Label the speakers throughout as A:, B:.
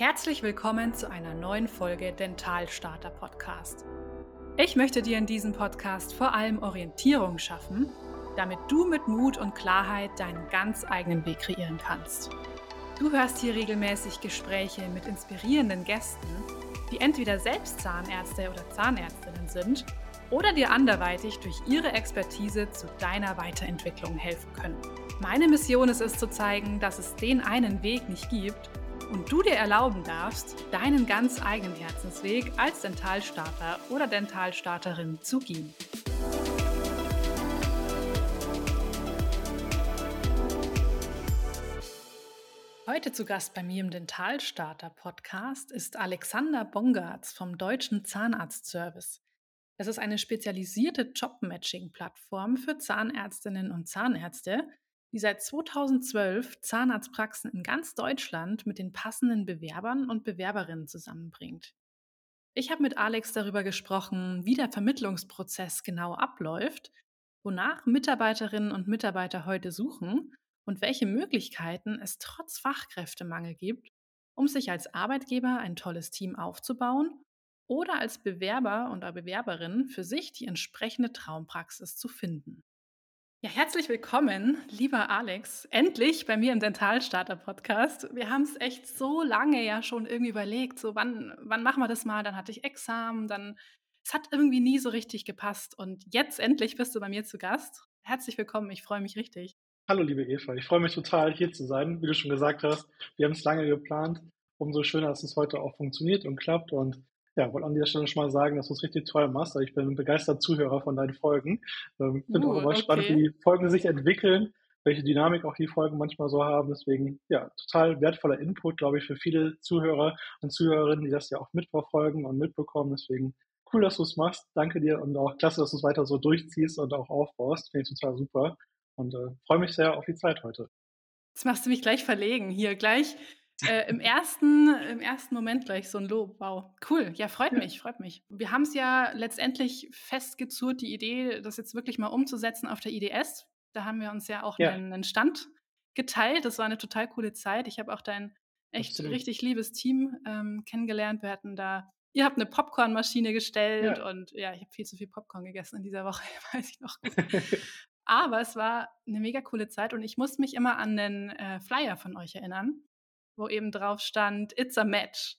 A: Herzlich willkommen zu einer neuen Folge Dentalstarter Podcast. Ich möchte dir in diesem Podcast vor allem Orientierung schaffen, damit du mit Mut und Klarheit deinen ganz eigenen Weg kreieren kannst. Du hörst hier regelmäßig Gespräche mit inspirierenden Gästen, die entweder selbst Zahnärzte oder Zahnärztinnen sind oder dir anderweitig durch ihre Expertise zu deiner Weiterentwicklung helfen können. Meine Mission ist es zu zeigen, dass es den einen Weg nicht gibt und du dir erlauben darfst, deinen ganz eigenen Herzensweg als Dentalstarter oder Dentalstarterin zu gehen. Heute zu Gast bei mir im Dentalstarter Podcast ist Alexander Bongartz vom Deutschen Zahnarztservice. Das ist eine spezialisierte Jobmatching-Plattform für Zahnärztinnen und Zahnärzte, die seit 2012 Zahnarztpraxen in ganz Deutschland mit den passenden Bewerbern und Bewerberinnen zusammenbringt. Ich habe mit Alex darüber gesprochen, wie der Vermittlungsprozess genau abläuft, wonach Mitarbeiterinnen und Mitarbeiter heute suchen und welche Möglichkeiten es trotz Fachkräftemangel gibt, um sich als Arbeitgeber ein tolles Team aufzubauen oder als Bewerber oder Bewerberin für sich die entsprechende Traumpraxis zu finden. Ja, herzlich willkommen, lieber Alex, endlich bei mir im Dentalstarter Podcast. Wir haben es echt so lange ja schon irgendwie überlegt, so wann, wann machen wir das mal? Dann hatte ich Examen, dann es hat irgendwie nie so richtig gepasst und jetzt endlich bist du bei mir zu Gast. Herzlich willkommen, ich freue mich richtig.
B: Hallo liebe Eva, ich freue mich total hier zu sein. Wie du schon gesagt hast, wir haben es lange geplant. Umso schöner, dass es heute auch funktioniert und klappt und ja, wollte an dieser Stelle schon mal sagen, dass du es richtig toll machst. Ich bin ein begeisterter Zuhörer von deinen Folgen. Ähm, Finde uh, auch immer okay. spannend, wie die Folgen sich entwickeln, welche Dynamik auch die Folgen manchmal so haben. Deswegen, ja, total wertvoller Input, glaube ich, für viele Zuhörer und Zuhörerinnen, die das ja auch mitverfolgen und mitbekommen. Deswegen cool, dass du es machst. Danke dir und auch klasse, dass du es weiter so durchziehst und auch aufbaust. Finde ich total super und äh, freue mich sehr auf die Zeit heute.
A: Jetzt machst du mich gleich verlegen. Hier gleich äh, im, ersten, Im ersten Moment gleich so ein Lob. Wow, cool. Ja, freut mich, freut mich. Wir haben es ja letztendlich festgezurrt, die Idee, das jetzt wirklich mal umzusetzen auf der IDS. Da haben wir uns ja auch ja. Einen, einen, Stand geteilt. Das war eine total coole Zeit. Ich habe auch dein echt Absolut. richtig liebes Team ähm, kennengelernt. Wir hatten da Ihr habt eine Popcornmaschine gestellt ja. und ja, ich habe viel zu viel Popcorn gegessen in dieser Woche, weiß ich noch. Aber es war eine mega coole Zeit und ich muss mich immer an den äh, Flyer von euch erinnern wo eben drauf stand, It's a Match.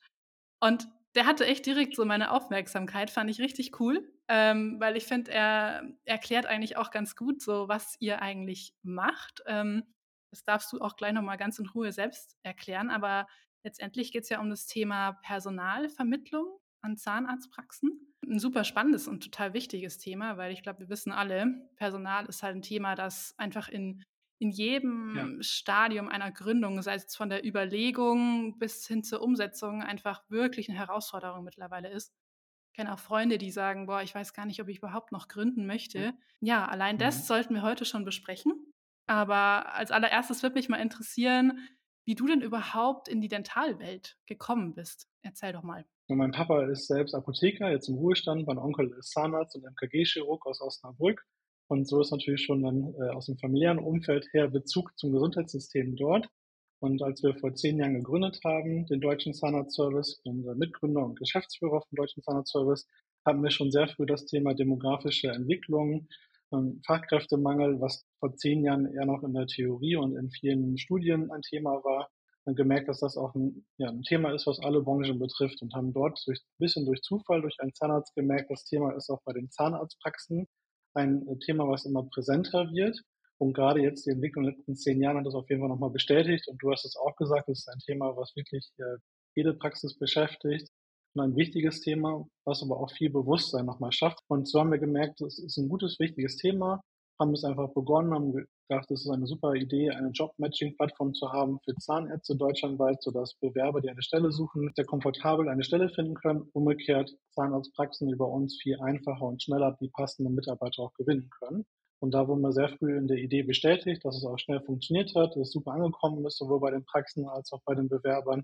A: Und der hatte echt direkt so meine Aufmerksamkeit, fand ich richtig cool, ähm, weil ich finde, er erklärt eigentlich auch ganz gut so, was ihr eigentlich macht. Ähm, das darfst du auch gleich nochmal ganz in Ruhe selbst erklären, aber letztendlich geht es ja um das Thema Personalvermittlung an Zahnarztpraxen. Ein super spannendes und total wichtiges Thema, weil ich glaube, wir wissen alle, Personal ist halt ein Thema, das einfach in in jedem ja. Stadium einer Gründung, sei es von der Überlegung bis hin zur Umsetzung, einfach wirklich eine Herausforderung mittlerweile ist. Ich kenne auch Freunde, die sagen, boah, ich weiß gar nicht, ob ich überhaupt noch gründen möchte. Ja, allein das mhm. sollten wir heute schon besprechen. Aber als allererstes würde mich mal interessieren, wie du denn überhaupt in die Dentalwelt gekommen bist. Erzähl doch mal.
B: Und mein Papa ist selbst Apotheker, jetzt im Ruhestand. Mein Onkel ist Zahnarzt und MKG-Chirurg aus Osnabrück. Und so ist natürlich schon dann äh, aus dem familiären Umfeld her Bezug zum Gesundheitssystem dort. Und als wir vor zehn Jahren gegründet haben, den Deutschen Zahnarztservice, bin der Mitgründer und Geschäftsführer vom Deutschen Zahnarztservice, haben wir schon sehr früh das Thema demografische Entwicklung, ähm, Fachkräftemangel, was vor zehn Jahren eher noch in der Theorie und in vielen Studien ein Thema war, gemerkt, dass das auch ein, ja, ein Thema ist, was alle Branchen betrifft und haben dort durch, ein bisschen durch Zufall, durch einen Zahnarzt gemerkt, das Thema ist auch bei den Zahnarztpraxen ein äh, Thema, was immer präsenter wird. Und gerade jetzt die Entwicklung in den letzten zehn Jahren hat das auf jeden Fall nochmal bestätigt. Und du hast es auch gesagt, es ist ein Thema, was wirklich äh, jede Praxis beschäftigt. Und ein wichtiges Thema, was aber auch viel Bewusstsein nochmal schafft. Und so haben wir gemerkt, es ist ein gutes, wichtiges Thema haben es einfach begonnen, haben gedacht, es ist eine super Idee, eine Job-Matching-Plattform zu haben für Zahnärzte deutschlandweit, sodass Bewerber, die eine Stelle suchen, sehr komfortabel eine Stelle finden können. Umgekehrt Zahnarztpraxen über uns viel einfacher und schneller die passenden Mitarbeiter auch gewinnen können. Und da wurden wir sehr früh in der Idee bestätigt, dass es auch schnell funktioniert hat, dass es super angekommen ist, sowohl bei den Praxen als auch bei den Bewerbern.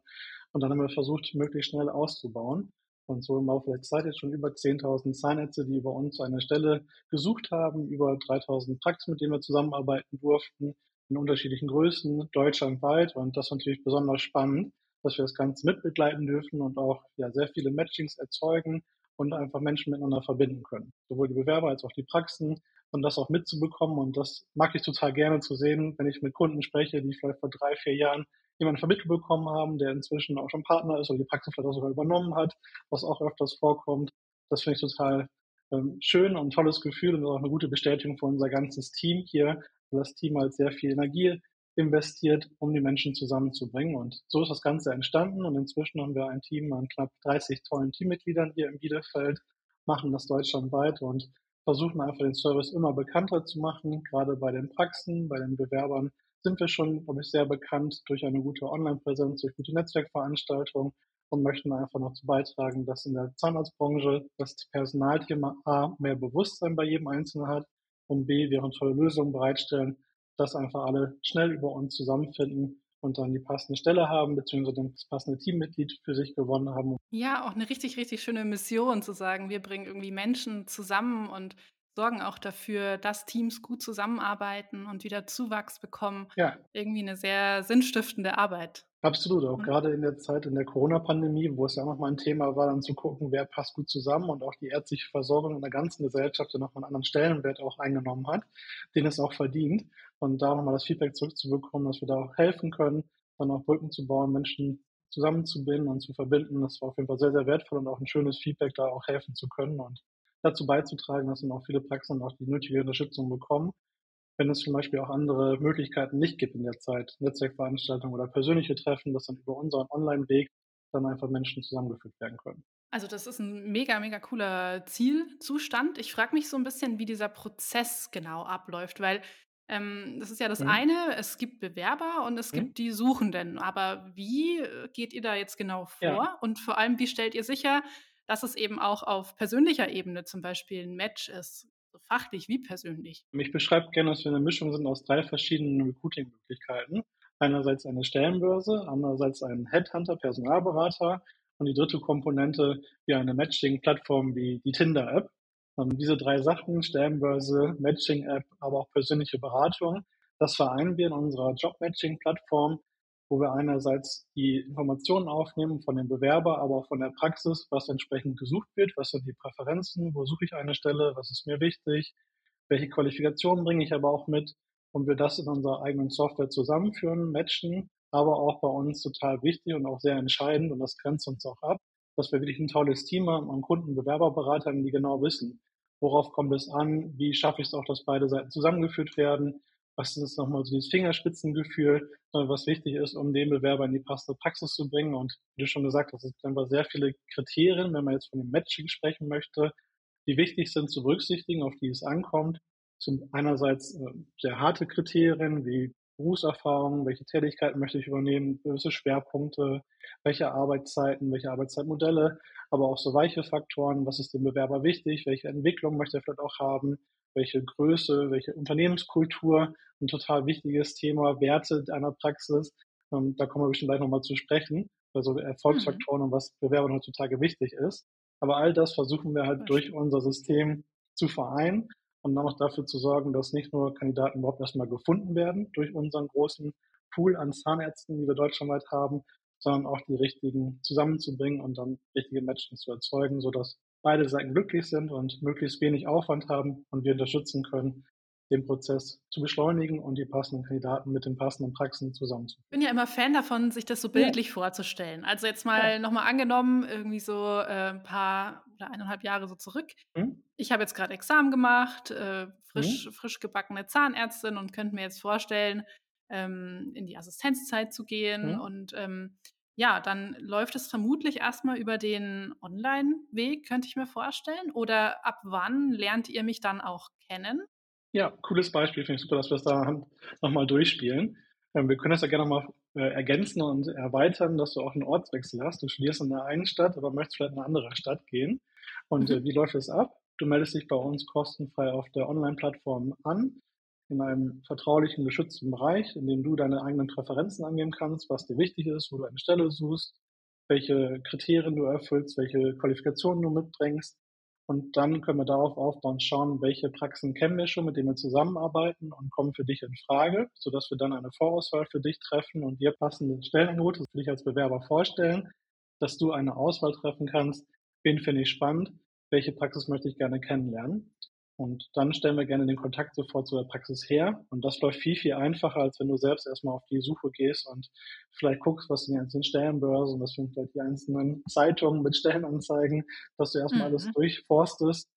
B: Und dann haben wir versucht, möglichst schnell auszubauen. Und so im Laufe der Zeit jetzt schon über 10.000 Zahnärzte, die über uns eine Stelle gesucht haben, über 3.000 Praxen, mit denen wir zusammenarbeiten durften, in unterschiedlichen Größen, deutschlandweit. Und das ist natürlich besonders spannend, dass wir das Ganze mitbegleiten dürfen und auch ja, sehr viele Matchings erzeugen und einfach Menschen miteinander verbinden können. Sowohl die Bewerber als auch die Praxen und das auch mitzubekommen. Und das mag ich total gerne zu sehen, wenn ich mit Kunden spreche, die vielleicht vor drei, vier Jahren jemanden vermittelt bekommen haben, der inzwischen auch schon Partner ist oder die Praxis vielleicht auch sogar übernommen hat, was auch öfters vorkommt. Das finde ich total ähm, schön und tolles Gefühl und auch eine gute Bestätigung für unser ganzes Team hier, weil das Team halt sehr viel Energie investiert, um die Menschen zusammenzubringen. Und so ist das Ganze entstanden. Und inzwischen haben wir ein Team an knapp 30 tollen Teammitgliedern hier in Bielefeld, machen das deutschlandweit und versuchen einfach den Service immer bekannter zu machen. Gerade bei den Praxen, bei den Bewerbern sind wir schon, glaube ich, sehr bekannt durch eine gute Online-Präsenz, durch gute Netzwerkveranstaltungen und möchten einfach noch zu beitragen, dass in der Zahnarztbranche das Personalthema A mehr Bewusstsein bei jedem Einzelnen hat und B, wir tolle Lösungen bereitstellen, dass einfach alle schnell über uns zusammenfinden und dann die passende Stelle haben, beziehungsweise das passende Teammitglied für sich gewonnen haben.
A: Ja, auch eine richtig, richtig schöne Mission zu sagen, wir bringen irgendwie Menschen zusammen und sorgen auch dafür, dass Teams gut zusammenarbeiten und wieder Zuwachs bekommen.
B: Ja.
A: Irgendwie eine sehr sinnstiftende Arbeit.
B: Absolut, auch mhm. gerade in der Zeit in der Corona-Pandemie, wo es ja nochmal ein Thema war, dann zu gucken, wer passt gut zusammen und auch die ärztliche Versorgung in der ganzen Gesellschaft ja nochmal einen anderen Stellenwert auch eingenommen hat, den es auch verdient. Und da nochmal das Feedback zurückzubekommen, dass wir da auch helfen können, dann auch Brücken zu bauen, Menschen zusammenzubinden und zu verbinden. Das war auf jeden Fall sehr, sehr wertvoll und auch ein schönes Feedback, da auch helfen zu können und dazu beizutragen, dass dann auch viele Praxen auch die nötige Unterstützung bekommen wenn es zum Beispiel auch andere Möglichkeiten nicht gibt in der Zeit, Netzwerkveranstaltungen oder persönliche Treffen, dass dann über unseren Online-Weg dann einfach Menschen zusammengeführt werden können.
A: Also das ist ein mega, mega cooler Zielzustand. Ich frage mich so ein bisschen, wie dieser Prozess genau abläuft, weil ähm, das ist ja das mhm. eine, es gibt Bewerber und es mhm. gibt die Suchenden. Aber wie äh, geht ihr da jetzt genau vor? Ja. Und vor allem, wie stellt ihr sicher, dass es eben auch auf persönlicher Ebene zum Beispiel ein Match ist? so fachlich wie persönlich.
B: Ich beschreibe gerne, dass wir eine Mischung sind aus drei verschiedenen Recruiting-Möglichkeiten. Einerseits eine Stellenbörse, andererseits ein Headhunter, Personalberater und die dritte Komponente wie eine Matching-Plattform wie die Tinder-App. Und diese drei Sachen, Stellenbörse, Matching-App, aber auch persönliche Beratung, das vereinen wir in unserer Job-Matching-Plattform wo wir einerseits die Informationen aufnehmen von dem Bewerber, aber auch von der Praxis, was entsprechend gesucht wird, was sind die Präferenzen, wo suche ich eine Stelle, was ist mir wichtig, welche Qualifikationen bringe ich aber auch mit und wir das in unserer eigenen Software zusammenführen, matchen, aber auch bei uns total wichtig und auch sehr entscheidend und das grenzt uns auch ab, dass wir wirklich ein tolles Team haben an Kunden, Bewerberberatern, die genau wissen, worauf kommt es an, wie schaffe ich es auch, dass beide Seiten zusammengeführt werden, was ist nochmal so dieses Fingerspitzengefühl, was wichtig ist, um den Bewerber in die passende Praxis zu bringen. Und wie du schon gesagt hast, es gibt einfach sehr viele Kriterien, wenn man jetzt von dem Matching sprechen möchte, die wichtig sind zu berücksichtigen, auf die es ankommt. Sind einerseits äh, sehr harte Kriterien wie Berufserfahrung, welche Tätigkeiten möchte ich übernehmen, gewisse Schwerpunkte, welche Arbeitszeiten, welche Arbeitszeitmodelle, aber auch so weiche Faktoren, was ist dem Bewerber wichtig, welche Entwicklung möchte er vielleicht auch haben, welche Größe, welche Unternehmenskultur, ein total wichtiges Thema, Werte einer Praxis. Ähm, da kommen wir bestimmt gleich nochmal zu sprechen, also Erfolgsfaktoren mhm. und was Bewerbern heutzutage wichtig ist. Aber all das versuchen wir halt durch unser System zu vereinen und dann auch dafür zu sorgen, dass nicht nur Kandidaten überhaupt erstmal gefunden werden durch unseren großen Pool an Zahnärzten, die wir deutschlandweit haben, sondern auch die richtigen zusammenzubringen und dann richtige Matches zu erzeugen, sodass beide Seiten glücklich sind und möglichst wenig Aufwand haben und wir unterstützen können, den Prozess zu beschleunigen und die passenden Kandidaten mit den passenden Praxen zusammenzubringen.
A: Ich bin ja immer Fan davon, sich das so bildlich ja. vorzustellen. Also jetzt mal ja. nochmal angenommen, irgendwie so äh, ein paar oder eineinhalb Jahre so zurück. Hm? Ich habe jetzt gerade Examen gemacht, äh, frisch, hm? frisch gebackene Zahnärztin und könnte mir jetzt vorstellen, ähm, in die Assistenzzeit zu gehen hm? und ähm, ja, dann läuft es vermutlich erstmal über den Online-Weg, könnte ich mir vorstellen. Oder ab wann lernt ihr mich dann auch kennen?
B: Ja, cooles Beispiel. Finde ich super, dass wir es da nochmal durchspielen. Ähm, wir können das ja gerne nochmal äh, ergänzen und erweitern, dass du auch einen Ortswechsel hast. Du studierst in der einen Stadt, aber möchtest vielleicht in eine andere Stadt gehen. Und mhm. äh, wie läuft es ab? Du meldest dich bei uns kostenfrei auf der Online-Plattform an in einem vertraulichen, geschützten Bereich, in dem du deine eigenen Präferenzen angeben kannst, was dir wichtig ist, wo du eine Stelle suchst, welche Kriterien du erfüllst, welche Qualifikationen du mitbringst. Und dann können wir darauf aufbauen, schauen, welche Praxen kennen wir schon, mit denen wir zusammenarbeiten und kommen für dich in Frage, sodass wir dann eine Vorauswahl für dich treffen und dir passende Stellenangebote für dich als Bewerber vorstellen, dass du eine Auswahl treffen kannst, wen finde ich spannend, welche Praxis möchte ich gerne kennenlernen. Und dann stellen wir gerne den Kontakt sofort zu der Praxis her. Und das läuft viel, viel einfacher, als wenn du selbst erstmal auf die Suche gehst und vielleicht guckst, was sind die einzelnen Stellenbörsen, was sind vielleicht die einzelnen Zeitungen mit Stellenanzeigen, dass du erstmal mhm. alles durchforstest,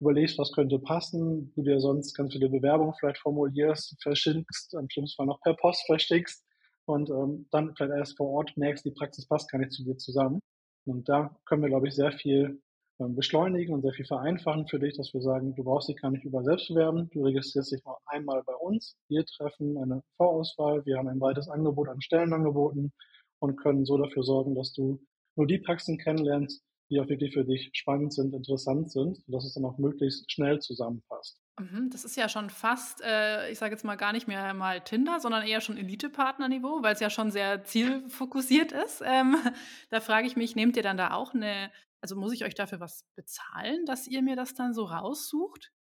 B: überlegst, was könnte passen, du dir sonst ganz viele Bewerbungen vielleicht formulierst, verschickst, im schlimmsten Fall noch per Post verschickst und ähm, dann vielleicht erst vor Ort merkst, die Praxis passt gar nicht zu dir zusammen. Und da können wir, glaube ich, sehr viel beschleunigen und sehr viel vereinfachen für dich, dass wir sagen, du brauchst dich gar nicht über selbst bewerben, du registrierst dich nur einmal bei uns, wir treffen eine Vorauswahl, wir haben ein breites Angebot an Stellenangeboten und können so dafür sorgen, dass du nur die Praxen kennenlernst, die auch wirklich für dich spannend sind, interessant sind, sodass es dann auch möglichst schnell zusammenpasst.
A: Mhm, das ist ja schon fast, äh, ich sage jetzt mal gar nicht mehr mal Tinder, sondern eher schon Elite-Partner-Niveau, weil es ja schon sehr zielfokussiert ist. Ähm, da frage ich mich, nehmt ihr dann da auch eine also muss ich euch dafür was bezahlen, dass ihr mir das dann so raussucht?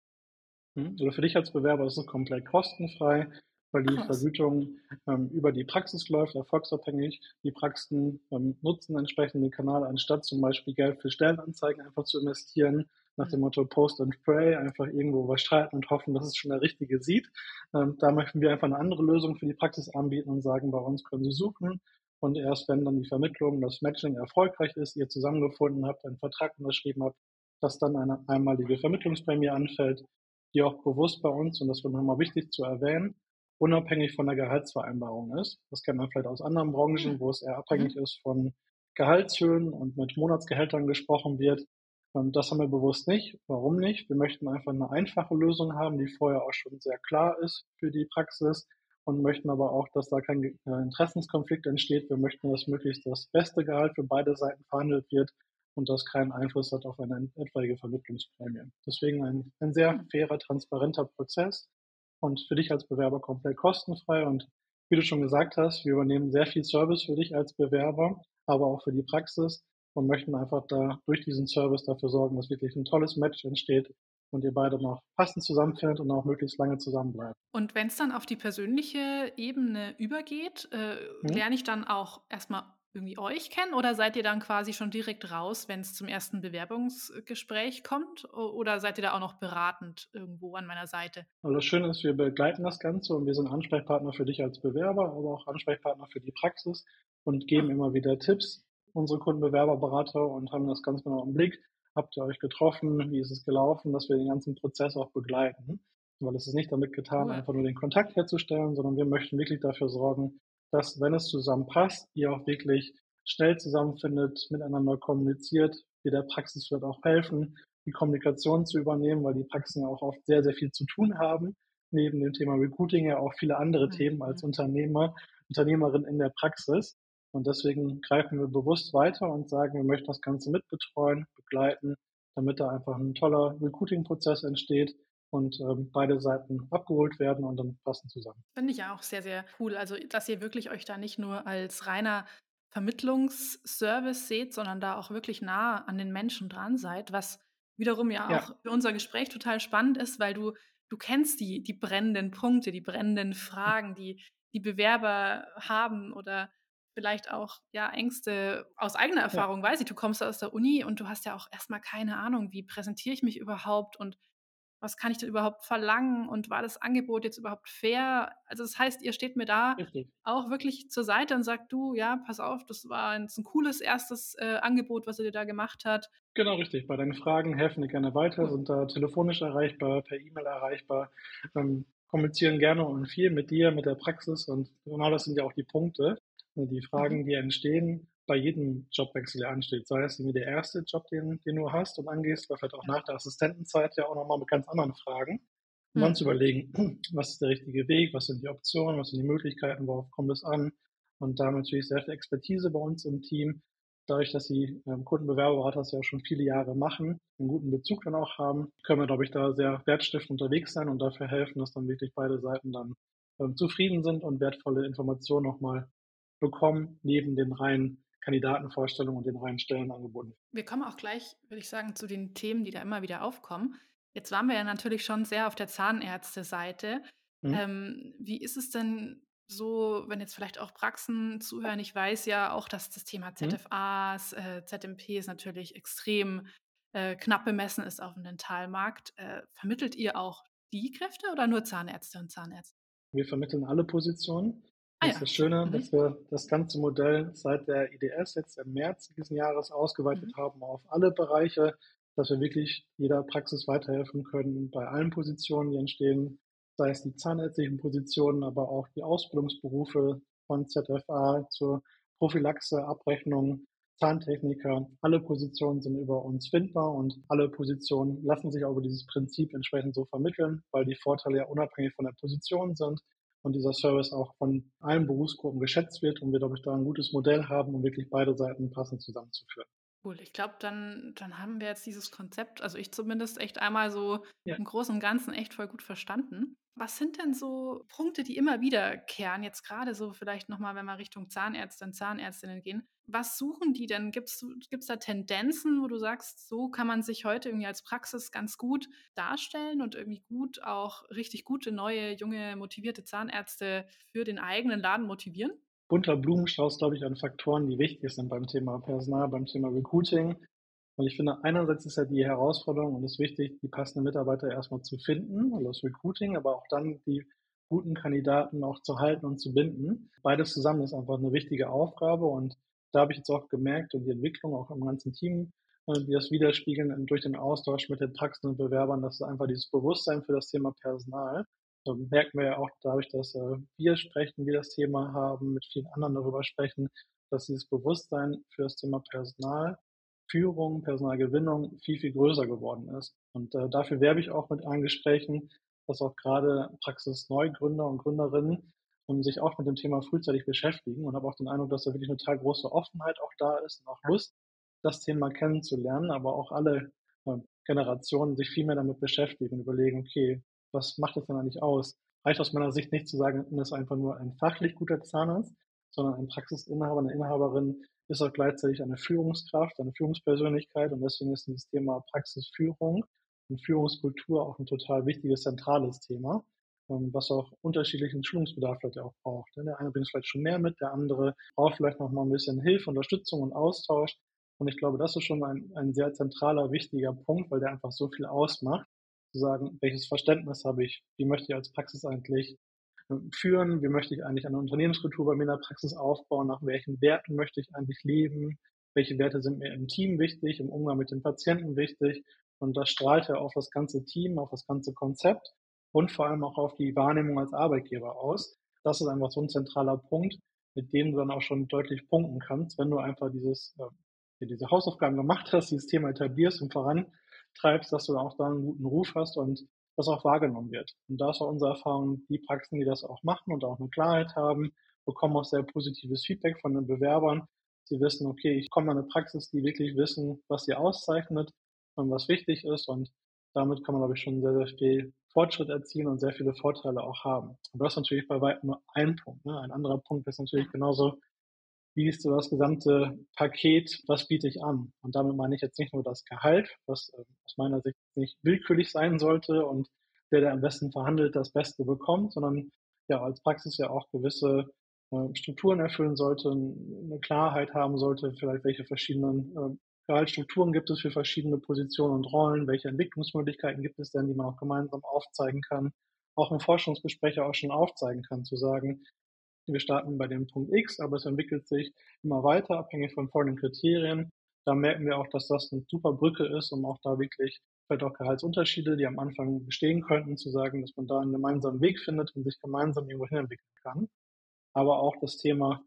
B: Hm, oder für dich als Bewerber ist es komplett kostenfrei, weil die Ach, Vergütung ähm, über die Praxis läuft, erfolgsabhängig. Die Praxen ähm, nutzen entsprechend den Kanal, anstatt zum Beispiel Geld für Stellenanzeigen einfach zu investieren, nach dem mhm. Motto Post and Pray, einfach irgendwo was streiten und hoffen, dass es schon der Richtige sieht. Ähm, da möchten wir einfach eine andere Lösung für die Praxis anbieten und sagen, bei uns können Sie suchen. Und erst wenn dann die Vermittlung, das Matching erfolgreich ist, ihr zusammengefunden habt, einen Vertrag unterschrieben habt, dass dann eine einmalige Vermittlungsprämie anfällt, die auch bewusst bei uns, und das wird nochmal wichtig zu erwähnen, unabhängig von der Gehaltsvereinbarung ist. Das kennt man vielleicht aus anderen Branchen, mhm. wo es eher abhängig mhm. ist von Gehaltshöhen und mit Monatsgehältern gesprochen wird. Und das haben wir bewusst nicht. Warum nicht? Wir möchten einfach eine einfache Lösung haben, die vorher auch schon sehr klar ist für die Praxis, und möchten aber auch, dass da kein äh, Interessenskonflikt entsteht. Wir möchten, dass möglichst das beste Gehalt für beide Seiten verhandelt wird und das keinen Einfluss hat auf eine etwaige Vermittlungsprämie. Deswegen ein, ein sehr fairer, transparenter Prozess und für dich als Bewerber komplett kostenfrei. Und wie du schon gesagt hast, wir übernehmen sehr viel Service für dich als Bewerber, aber auch für die Praxis und möchten einfach da durch diesen Service dafür sorgen, dass wirklich ein tolles Match entsteht und ihr beide noch passend zusammenfindet und auch möglichst lange zusammenbleibt.
A: Und wenn es dann auf die persönliche Ebene übergeht, äh, hm? lerne ich dann auch erstmal irgendwie euch kennen oder seid ihr dann quasi schon direkt raus, wenn es zum ersten Bewerbungsgespräch kommt? Oder seid ihr da auch noch beratend irgendwo an meiner Seite?
B: Also das Schöne ist, wir begleiten das Ganze und wir sind Ansprechpartner für dich als Bewerber, aber auch Ansprechpartner für die Praxis und geben hm. immer wieder Tipps, unsere Kundenbewerberberater und haben das ganz genau im Blick habt ihr euch getroffen, wie ist es gelaufen, dass wir den ganzen Prozess auch begleiten. Weil es ist nicht damit getan, cool. einfach nur den Kontakt herzustellen, sondern wir möchten wirklich dafür sorgen, dass, wenn es zusammenpasst, ihr auch wirklich schnell zusammenfindet, miteinander kommuniziert. Wir der Praxis wird auch helfen, die Kommunikation zu übernehmen, weil die Praxen ja auch oft sehr, sehr viel zu tun haben. Neben dem Thema Recruiting ja auch viele andere mhm. Themen als Unternehmer, Unternehmerin in der Praxis. Und deswegen greifen wir bewusst weiter und sagen, wir möchten das Ganze mitbetreuen, begleiten, damit da einfach ein toller Recruiting-Prozess entsteht und ähm, beide Seiten abgeholt werden und dann passen zusammen.
A: Finde ich ja auch sehr, sehr cool. Also, dass ihr wirklich euch da nicht nur als reiner Vermittlungsservice seht, sondern da auch wirklich nah an den Menschen dran seid, was wiederum ja, ja. auch für unser Gespräch total spannend ist, weil du, du kennst die, die brennenden Punkte, die brennenden Fragen, die die Bewerber haben oder vielleicht auch ja Ängste aus eigener Erfahrung, ja. weiß ich, du kommst aus der Uni und du hast ja auch erstmal keine Ahnung, wie präsentiere ich mich überhaupt und was kann ich denn überhaupt verlangen und war das Angebot jetzt überhaupt fair? Also das heißt, ihr steht mir da Richtig. auch wirklich zur Seite und sagt, du, ja, pass auf, das war ein, ein cooles erstes äh, Angebot, was er dir da gemacht hat.
B: Genau, richtig. Bei deinen Fragen helfen wir gerne weiter, sind da telefonisch erreichbar, per E-Mail erreichbar, ähm, kommunizieren gerne und viel mit dir, mit der Praxis und genau das sind ja auch die Punkte, die Fragen, mhm. die entstehen bei jedem Jobwechsel, der ansteht, sei es irgendwie der erste Job, den, den du hast und angehst, oder vielleicht auch nach der Assistentenzeit ja auch nochmal mit ganz anderen Fragen. Und dann zu überlegen, was ist der richtige Weg, was sind die Optionen, was sind die Möglichkeiten, worauf kommt es an? Und da natürlich sehr viel Expertise bei uns im Team. Dadurch, dass die ähm, Kundenbewerberberater das ja auch schon viele Jahre machen, einen guten Bezug dann auch haben, können wir, glaube ich, da sehr wertstiftend unterwegs sein und dafür helfen, dass dann wirklich beide Seiten dann ähm, zufrieden sind und wertvolle Informationen nochmal bekommen, neben den rein Kandidatenvorstellungen und den reinen Stellenangeboten.
A: Wir kommen auch gleich, würde ich sagen, zu den Themen, die da immer wieder aufkommen. Jetzt waren wir ja natürlich schon sehr auf der Zahnärzte-Seite. Mhm. Ähm, wie ist es denn so, wenn jetzt vielleicht auch Praxen zuhören? Ich weiß ja auch, dass das Thema ZFAs, mhm. äh, ZMPs natürlich extrem äh, knapp bemessen ist auf dem Dentalmarkt. Äh, vermittelt ihr auch die Kräfte oder nur Zahnärzte und Zahnärzte?
B: Wir vermitteln alle Positionen. Ah, das ist das Schöne, mhm. dass wir das ganze Modell seit der IDS jetzt im März diesen Jahres ausgeweitet mhm. haben auf alle Bereiche, dass wir wirklich jeder Praxis weiterhelfen können bei allen Positionen, die entstehen, sei es die zahnärztlichen Positionen, aber auch die Ausbildungsberufe von ZFA zur Prophylaxe, Abrechnung, Zahntechniker. Alle Positionen sind über uns findbar und alle Positionen lassen sich auch über dieses Prinzip entsprechend so vermitteln, weil die Vorteile ja unabhängig von der Position sind und dieser Service auch von allen Berufsgruppen geschätzt wird und wir, glaube ich, da ein gutes Modell haben, um wirklich beide Seiten passend zusammenzuführen.
A: Cool. Ich glaube, dann, dann haben wir jetzt dieses Konzept, also ich zumindest echt einmal so ja. im Großen und Ganzen echt voll gut verstanden. Was sind denn so Punkte, die immer wiederkehren, jetzt gerade so vielleicht nochmal, wenn wir Richtung Zahnärzte und Zahnärztinnen gehen? Was suchen die denn? Gibt es da Tendenzen, wo du sagst, so kann man sich heute irgendwie als Praxis ganz gut darstellen und irgendwie gut auch richtig gute, neue, junge, motivierte Zahnärzte für den eigenen Laden motivieren?
B: Bunter Blumenstrauß, glaube ich, an Faktoren, die wichtig sind beim Thema Personal, beim Thema Recruiting. Und ich finde, einerseits ist ja die Herausforderung und es ist wichtig, die passenden Mitarbeiter erstmal zu finden, also das Recruiting, aber auch dann die guten Kandidaten auch zu halten und zu binden. Beides zusammen ist einfach eine wichtige Aufgabe und da habe ich jetzt auch gemerkt und die Entwicklung auch im ganzen Team, äh, die das widerspiegeln durch den Austausch mit den Praxen und Bewerbern, dass einfach dieses Bewusstsein für das Thema Personal, so merken wir ja auch dadurch, dass äh, wir sprechen, wir das Thema haben, mit vielen anderen darüber sprechen, dass dieses Bewusstsein für das Thema Personal, Führung, Personalgewinnung viel, viel größer geworden ist. Und äh, dafür werbe ich auch mit allen Gesprächen, dass auch gerade Praxis-Neugründer und Gründerinnen sich auch mit dem Thema frühzeitig beschäftigen und habe auch den Eindruck, dass da wirklich eine total große Offenheit auch da ist und auch Lust, das Thema kennenzulernen, aber auch alle äh, Generationen sich viel mehr damit beschäftigen und überlegen, okay, was macht das denn eigentlich aus? Reicht aus meiner Sicht nicht zu sagen, man ist einfach nur ein fachlich guter Zahnarzt, sondern ein Praxisinhaber, eine Inhaberin ist auch gleichzeitig eine Führungskraft, eine Führungspersönlichkeit und deswegen ist dieses Thema Praxisführung und Führungskultur auch ein total wichtiges, zentrales Thema. Ähm, was auch unterschiedlichen Schulungsbedarf vielleicht auch braucht. Der eine bringt vielleicht schon mehr mit, der andere braucht vielleicht noch mal ein bisschen Hilfe, Unterstützung und Austausch. Und ich glaube, das ist schon ein, ein sehr zentraler, wichtiger Punkt, weil der einfach so viel ausmacht, zu sagen, welches Verständnis habe ich, wie möchte ich als Praxis eigentlich ähm, führen, wie möchte ich eigentlich eine Unternehmenskultur bei mir in der Praxis aufbauen, nach welchen Werten möchte ich eigentlich leben, welche Werte sind mir im Team wichtig, im Umgang mit den Patienten wichtig. Und das strahlt ja auf das ganze Team, auf das ganze Konzept und vor allem auch auf die Wahrnehmung als Arbeitgeber aus. Das ist einfach so ein zentraler Punkt, mit dem du dann auch schon deutlich punkten kannst, wenn du einfach dieses, äh, diese Hausaufgaben gemacht hast, dieses Thema etablierst und vorantreibst, dass du auch da einen guten Ruf hast und das auch wahrgenommen wird. Und da ist auch unsere Erfahrung, die Praxen, die das auch machen und auch eine Klarheit haben, bekommen auch sehr positives Feedback von den Bewerbern. Sie wissen, okay, ich komme an eine Praxis, die wirklich wissen, was sie auszeichnet und was wichtig ist und damit kann man, glaube ich, schon sehr, sehr viel Fortschritt erzielen und sehr viele Vorteile auch haben. Aber das ist natürlich bei weitem nur ein Punkt. Ne? Ein anderer Punkt ist natürlich genauso, wie ist so das gesamte Paket, was biete ich an? Und damit meine ich jetzt nicht nur das Gehalt, was äh, aus meiner Sicht nicht willkürlich sein sollte und der, der am besten verhandelt, das Beste bekommt, sondern ja als Praxis ja auch gewisse äh, Strukturen erfüllen sollte, eine Klarheit haben sollte, vielleicht welche verschiedenen äh, Gehaltsstrukturen gibt es für verschiedene Positionen und Rollen? Welche Entwicklungsmöglichkeiten gibt es denn, die man auch gemeinsam aufzeigen kann? Auch im Forschungsgespräch auch schon aufzeigen kann, zu sagen, wir starten bei dem Punkt X, aber es entwickelt sich immer weiter, abhängig von folgenden Kriterien. Da merken wir auch, dass das eine super Brücke ist, um auch da wirklich vielleicht auch Gehaltsunterschiede, die am Anfang bestehen könnten, zu sagen, dass man da einen gemeinsamen Weg findet und sich gemeinsam irgendwo hin entwickeln kann. Aber auch das Thema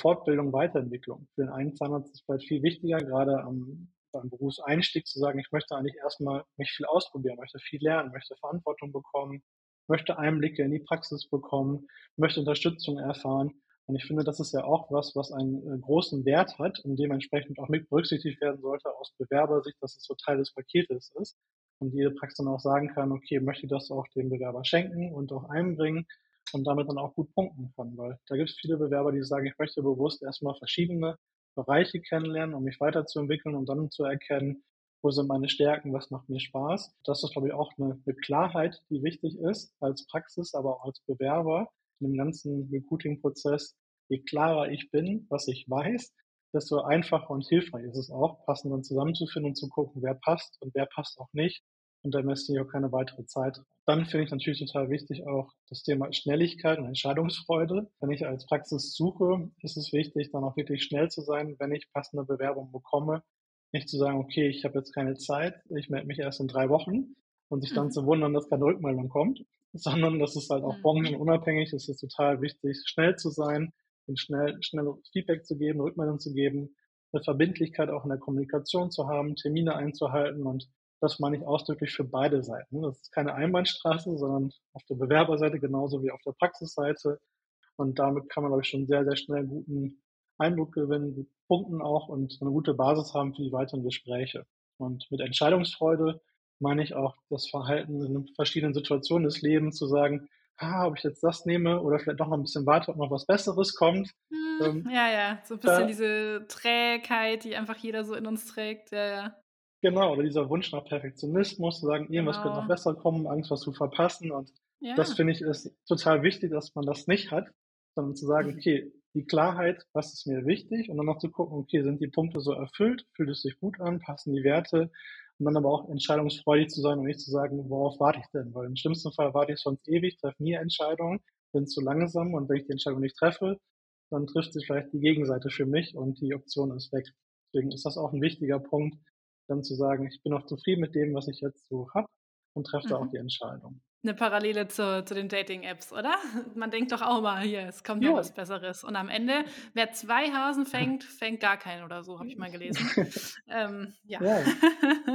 B: Fortbildung, Weiterentwicklung. Für den einen Zahnarzt ist es vielleicht viel wichtiger, gerade am, beim Berufseinstieg zu sagen, ich möchte eigentlich erstmal mich viel ausprobieren, möchte viel lernen, möchte Verantwortung bekommen, möchte Einblicke in die Praxis bekommen, möchte Unterstützung erfahren. Und ich finde, das ist ja auch was, was einen äh, großen Wert hat und dementsprechend auch mit berücksichtigt werden sollte aus Bewerbersicht, dass es so Teil des Paketes ist. Und jede Praxis dann auch sagen kann, okay, möchte ich das auch dem Bewerber schenken und auch einbringen und damit dann auch gut punkten kann. Weil da gibt es viele Bewerber, die sagen, ich möchte bewusst erstmal verschiedene Bereiche kennenlernen, um mich weiterzuentwickeln und dann zu erkennen, wo sind meine Stärken, was macht mir Spaß. Das ist, glaube ich, auch eine, eine Klarheit, die wichtig ist als Praxis, aber auch als Bewerber in dem ganzen Recruiting-Prozess. Je klarer ich bin, was ich weiß, desto einfacher und hilfreich ist es auch, passend dann zusammenzufinden und zu gucken, wer passt und wer passt auch nicht. Und da investiere ich auch keine weitere Zeit. Dann finde ich natürlich total wichtig auch das Thema Schnelligkeit und Entscheidungsfreude. Wenn ich als Praxis suche, ist es wichtig, dann auch wirklich schnell zu sein, wenn ich passende Bewerbungen bekomme. Nicht zu sagen, okay, ich habe jetzt keine Zeit, ich melde mich erst in drei Wochen und sich dann mhm. zu wundern, dass keine Rückmeldung kommt, sondern das ist halt auch mhm. branchenunabhängig. Es ist total wichtig, schnell zu sein, schnell, schnell Feedback zu geben, Rückmeldung zu geben, eine Verbindlichkeit auch in der Kommunikation zu haben, Termine einzuhalten und das meine ich ausdrücklich für beide Seiten. Das ist keine Einbahnstraße, sondern auf der Bewerberseite genauso wie auf der Praxisseite. Und damit kann man, glaube ich, schon sehr, sehr schnell einen guten Eindruck gewinnen, punkten auch und eine gute Basis haben für die weiteren Gespräche. Und mit Entscheidungsfreude meine ich auch das Verhalten in verschiedenen Situationen des Lebens zu sagen, ah, ob ich jetzt das nehme oder vielleicht noch ein bisschen warte, ob noch was Besseres kommt.
A: Hm, ähm, ja, ja, so ein bisschen da, diese Trägheit, die einfach jeder so in uns trägt. Ja, ja.
B: Genau, oder dieser Wunsch nach Perfektionismus, zu sagen, irgendwas genau. könnte noch besser kommen, Angst, was zu verpassen. Und ja. das finde ich ist total wichtig, dass man das nicht hat, sondern zu sagen, mhm. okay, die Klarheit, was ist mir wichtig, und dann noch zu gucken, okay, sind die Punkte so erfüllt, fühlt es sich gut an, passen die Werte, und dann aber auch entscheidungsfreudig zu sein und nicht zu sagen, worauf warte ich denn? Weil im schlimmsten Fall warte ich sonst ewig, treffe nie Entscheidungen, bin zu langsam und wenn ich die Entscheidung nicht treffe, dann trifft sich vielleicht die Gegenseite für mich und die Option ist weg. Deswegen ist das auch ein wichtiger Punkt, dann zu sagen, ich bin auch zufrieden mit dem, was ich jetzt so habe und treffe mhm. da auch mhm. die Entscheidung.
A: Eine Parallele zu, zu den Dating-Apps, oder? Man denkt doch auch mal, hier, es kommt ja. noch was Besseres. Und am Ende, wer zwei Hasen fängt, fängt gar keinen oder so, habe ich mal gelesen. ähm,
B: ja. ja.